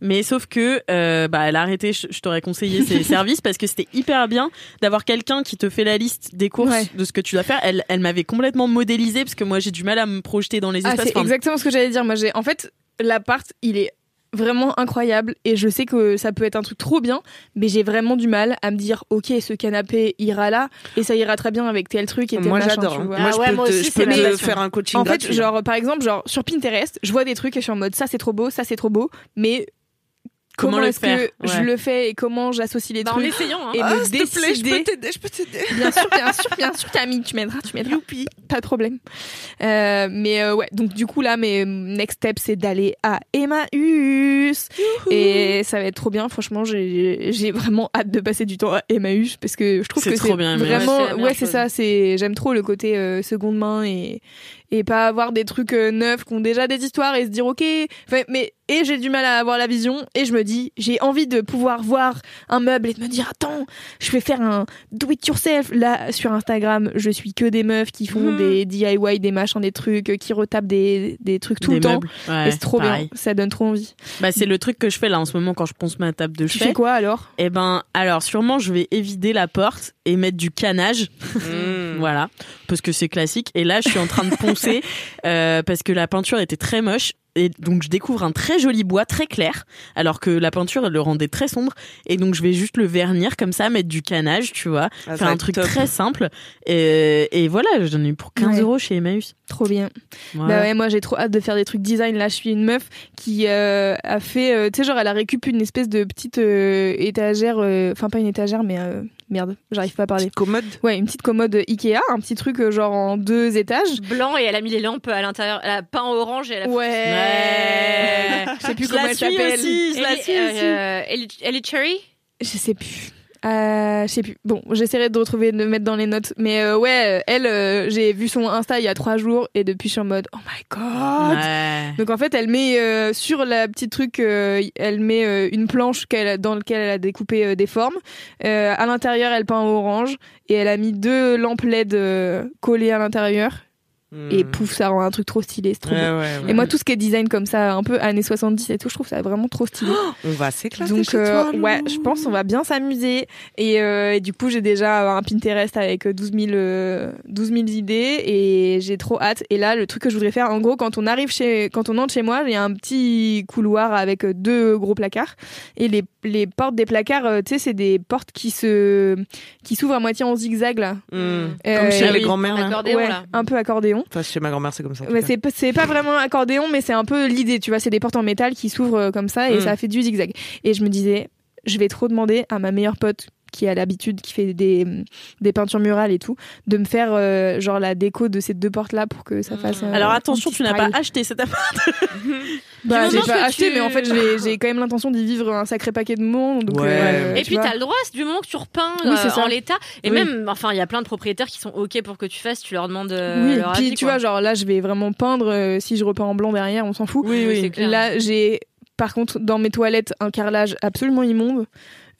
Mais sauf que euh, bah elle a arrêté. Je, je t'aurais conseillé ses services parce que c'était hyper bien d'avoir quelqu'un qui te fait la liste des courses Ouais. de ce que tu dois faire. Elle elle m'avait complètement modélisé parce que moi j'ai du mal à me projeter dans les Ah, espaces. c'est Enfin, exactement ce que j'allais dire. Moi, j'ai, en fait, l'appart, il est vraiment incroyable et je sais que ça peut être un truc trop bien, mais j'ai vraiment du mal à me dire, ok, ce canapé ira là et ça ira très bien avec tel truc et tel Moi j'adore. hein. Moi Ah je ouais, peux, moi te, aussi, je peux te faire un coaching En fait, genre, par exemple, genre, sur Pinterest, je vois des trucs et je suis en mode, ça c'est trop beau, ça c'est trop beau, mais Comment comment, est-ce que je le fais et comment j'associe les Bah, en trucs essayant. Hein. et Ah, me te plaît, je peux t'aider, je peux t'aider. Bien sûr, bien sûr, bien sûr, Camille, tu m'aideras, tu m'aideras. Pas de problème. Euh, mais euh, ouais, donc du coup là, mes next steps, c'est d'aller à Emmaüs. Et ça va être trop bien. Franchement, j'ai vraiment hâte de passer du temps à Emmaüs parce que je trouve C'est que trop c'est bien, vraiment, Ouais, c'est ouais, ça. C'est j'aime trop le côté euh, seconde main et et pas avoir des trucs euh, neufs qui ont déjà des histoires et se dire ok. Enfin, mais et j'ai du mal à avoir la vision et je me dis j'ai envie de pouvoir voir un meuble et de me dire attends je vais faire un do it yourself là sur Instagram je suis que des meufs qui font Mhm. des DIY des machins des trucs euh, qui retapent des, des trucs tout des le temps. Ouais, et c'est trop pareil. bien ça donne trop envie Bah, c'est le truc que je fais là en ce moment quand je ponce ma table de tu chevet. fais quoi alors? Eh ben, alors sûrement je vais évider la porte et mettre du canage, Mm. voilà, parce que c'est classique. Et là, je suis en train de poncer euh, parce que la peinture était très moche. Et donc je découvre un très joli bois très clair, alors que la peinture elle le rendait très sombre. Et donc je vais juste le vernir comme ça, mettre du canage, tu vois, Ah, faire un truc top. très simple. Et, et voilà, j'en ai eu pour 15 Ouais. euros chez Emmaüs. trop bien Voilà. Bah ouais, moi j'ai trop hâte de faire des trucs design. Là, je suis une meuf qui euh, a fait, euh, tu sais, genre elle a récupéré une espèce de petite euh, étagère, euh, enfin pas une étagère, mais euh, merde, j'arrive pas à parler. Commode. Ouais, une petite commode Ikea, un petit truc genre en deux étages. Blanc et elle a mis les lampes à l'intérieur. Elle a peint orange et elle a Ouais. Ouais. Je sais plus Je comment elle s'appelle. je la suis aussi. euh, Ellie Ellie Cherry? Je sais plus. Euh, je sais plus. Bon, j'essaierai de retrouver, de mettre dans les notes. Mais euh, ouais, euh, elle, euh, j'ai vu son Insta il y a trois jours et depuis je suis en mode oh my god. Ouais. Donc en fait, elle met euh, sur la petite truc, euh, elle met euh, une planche qu'elle dans laquelle elle a découpé euh, des formes. Euh, à l'intérieur, elle peint en orange et elle a mis deux lampes LED euh, collées à l'intérieur. Et Mm. pouf, ça rend un truc trop stylé, c'est trop Ouais, beau. ouais, ouais. Et moi, tout ce qui est design comme ça, un peu années 70 et tout, je trouve ça vraiment trop stylé. on va s'éclater Donc chez euh, toi, ouais, je pense on va bien s'amuser et, euh, et du coup j'ai déjà un Pinterest avec 12 000, euh, 12 000 idées et j'ai trop hâte. Et là le truc que je voudrais faire, en gros quand on arrive chez, quand on entre chez moi, il y a un petit couloir avec deux gros placards et les, les portes des placards, euh, tu sais c'est des portes qui se qui s'ouvrent à moitié en zigzag là, Mm. Euh, Comme chez les oui, grands-mères. ouais, un peu accordéon. Enfin, chez ma grand-mère, c'est comme ça. Mais cas. c'est pas- c'est pas vraiment un accordéon, mais c'est un peu l'idée, tu vois. C'est des portes en métal qui s'ouvrent euh, comme ça et Mm. ça fait du zigzag. Et je me disais, je vais trop demander à ma meilleure pote qui a l'habitude, qui fait des, des peintures murales et tout, de me faire euh, genre la déco de ces deux portes là pour que ça fasse. euh, Alors attention, tu n'as pas acheté cet appart. Bah, j'ai pas acheté, tu- mais en fait j'ai quand même l'intention d'y vivre un sacré paquet de monde. Donc, Ouais. euh, Et tu puis t'as le droit, c'est du moment que tu repeins Oui, c'est euh, ça. en l'état. Et Oui. même, enfin, il y a plein de propriétaires qui sont ok pour que tu fasses, tu leur demandes euh, oui, leur puis avis, tu quoi. vois, genre là, je vais vraiment peindre. euh, si je repeins en blanc derrière, on s'en fout. Oui, oui, c'est clair. Là, j'ai par contre dans mes toilettes un carrelage absolument immonde.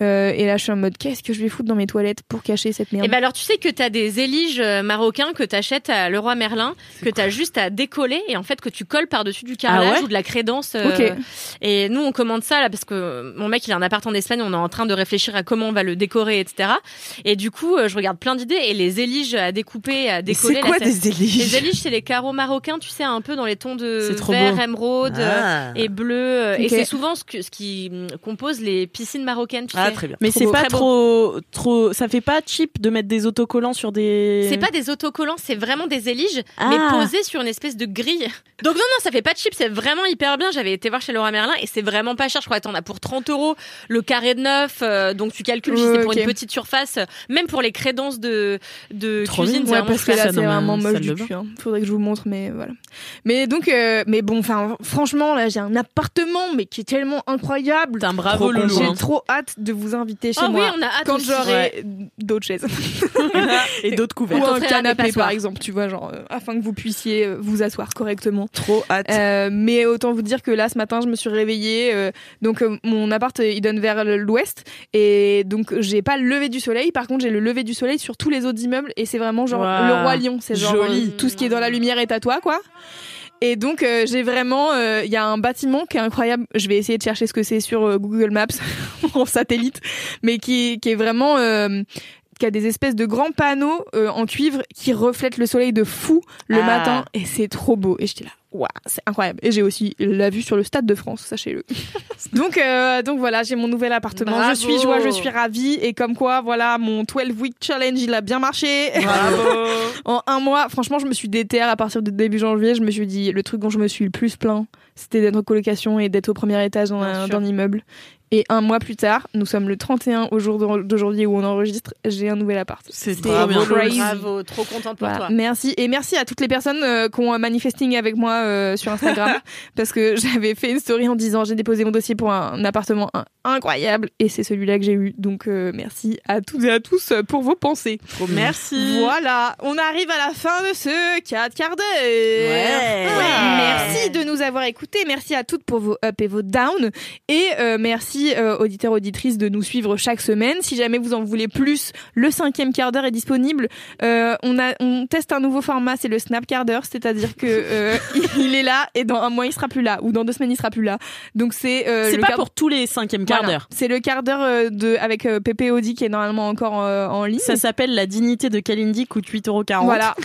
Euh, et là, je suis en mode, qu'est-ce que je vais foutre dans mes toilettes pour cacher cette merde Et ben alors tu sais que t'as des éliges euh, marocains que t'achètes à Leroy Merlin, que t'as juste à décoller et en fait que tu colles par-dessus du carrelage Ah ouais ou de la crédence. euh. Et nous on commande ça là parce que mon mec il a un appart en Espagne, on est en train de réfléchir à comment on va le décorer, etc. Et du coup je regarde plein d'idées et les éliges à découper, à décoller. c'est quoi des éliges Les éliges c'est les carreaux marocains, tu sais un peu dans les tons de vert, beau. émeraude. Ah. Et bleu, et c'est souvent ce, que, ce qui hum, compose les piscines marocaines. Tu sais, Ah, très bien. Mais c'est pas trop, trop. Ça fait pas cheap de mettre des autocollants sur des. C'est pas des autocollants, c'est vraiment des éliges, Ah. mais posés sur une espèce de grille. Donc non, non, ça fait pas cheap, c'est vraiment hyper bien. J'avais été voir chez Laura Merlin et c'est vraiment pas cher. Je crois que t'en as pour 30 euros le carré de neuf. euh, donc tu calcules si c'est pour une petite surface. Même pour les crédences de, de Trop cuisine, c'est Ouais, vraiment parce que là ça c'est vraiment moche du cul. hein. Faudrait que je vous montre, mais voilà. Mais donc, euh, mais bon, enfin, franchement, là j'ai un appartement, mais qui est tellement incroyable. Putain, bravo Trop Loulou. J'ai hein. trop hâte de vous inviter chez Ah oui, moi on a hâte quand j'aurai d'autres chaises. Et d'autres ou couverts. Attends, un canapé par exemple, tu vois, genre euh, afin que vous puissiez euh, vous asseoir correctement. Trop hâte. Euh, mais autant vous dire que là ce matin je me suis réveillée euh, donc euh, mon appart il donne vers l'ouest. Et donc j'ai pas le lever du soleil. Par contre j'ai le lever du soleil sur tous les autres immeubles. Et c'est vraiment genre le roi lion. C'est genre Joli. euh, tout ce qui est dans la lumière est à toi quoi et donc euh, j'ai vraiment euh, il y a un bâtiment qui est incroyable. Je vais essayer de chercher ce que c'est sur euh, Google Maps en satellite mais qui qui est vraiment qui a des espèces de grands panneaux euh, en cuivre qui reflètent le soleil de fou le Ah. matin. Et c'est trop beau. Et j'étais là waouh c'est incroyable. Et j'ai aussi la vue sur le stade de France sachez-le. Donc euh, donc voilà j'ai mon nouvel appartement. Bravo. je suis joie je suis ravie. Et comme quoi voilà mon 12 week challenge il a bien marché. Bravo. en un mois franchement je me suis déterre à partir de début janvier. Je me suis dit le truc dont je me suis le plus plaint c'était d'être en colocation et d'être au premier étage dans un, immeuble et un mois plus tard nous sommes le 31 au jour d'aujourd'hui où on enregistre j'ai un nouvel appart C'est C'était trop bien. crazy. Bravo, trop contente pour Voilà. toi. Merci et merci à toutes les personnes euh, qui ont manifesting avec moi euh, sur Instagram parce que j'avais fait une story en disant j'ai déposé mon dossier pour un, appartement in- incroyable et c'est celui-là que j'ai eu donc euh, merci à toutes et à tous pour vos pensées. Merci. Voilà, on arrive à la fin de ce 4 quarts d'heure. Ouais. Avoir écoutés, merci à toutes pour vos up et vos down et euh, merci euh, auditeurs auditrices de nous suivre chaque semaine. Si jamais vous en voulez plus, le cinquième quart d'heure est disponible. Euh, on a on teste un nouveau format, c'est le snap quart d'heure, c'est-à-dire que euh, il est là et dans un mois il sera plus là ou dans deux semaines il sera plus là. Donc c'est euh, C'est pas quart- pour tous les cinquièmes quarts Voilà. d'heure. C'est le quart d'heure de avec euh, Pépé Audi qui est normalement encore euh, en ligne. Ça s'appelle La dignité de Kalindi, coûte 8,40€. Voilà.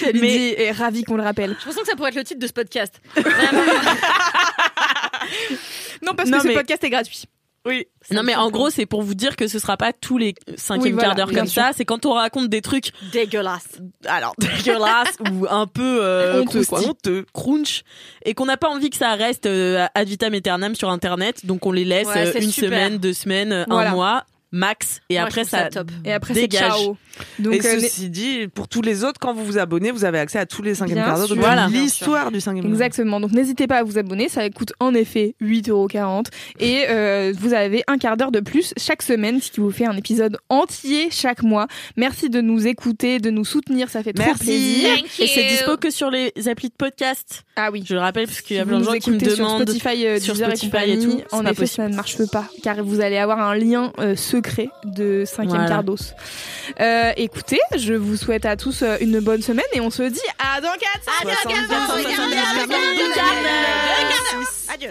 Kalindi Mais- est ravi qu'on le rappelle. Je pense que ça pourrait être le titre de ce podcast. Non, parce Non, que ce mais- podcast est gratuit. Oui. Non mais en gros c'est pour vous dire que ce sera pas tous les cinquièmes Oui, voilà, quarts d'heure comme sûr. ça. C'est quand on raconte des trucs Dégueulasse. alors dégueulasses ou un peu euh, Honteux, quoi. honteux, crunch, et qu'on n'a pas envie que ça reste euh, ad vitam aeternam sur internet. Donc on les laisse Ouais, euh, une super. semaine, deux semaines, un Voilà. mois max, et Moi, après ça ça top. Et après, c'est ciao. Donc, et euh, ceci dit, pour tous les autres, quand vous vous abonnez, vous avez accès à tous les cinquièmes Bien quarts d'heure Voilà. l'histoire du cinquième quart d'heure. Exactement. Donc n'hésitez pas à vous abonner. Ça coûte en effet 8,40€ et euh, vous avez un quart d'heure de plus chaque semaine, ce qui vous fait un épisode entier chaque mois. Merci de nous écouter, de nous soutenir. Ça fait trop Merci. plaisir. Thank et c'est you. dispo que sur les applis de podcast. Ah oui. Je le rappelle parce qu'il y a plein de gens qui me écoutez sur demandent. Spotify, euh, sur Spotify et et tout, en effet, ça possible. ne marche pas, car vous allez avoir un lien euh, secret de cinquième Voilà. quart d'os. Euh, écoutez, je vous souhaite à tous euh, une bonne semaine et on se dit à dans 4 À dans 72, 72, 72, Adieu.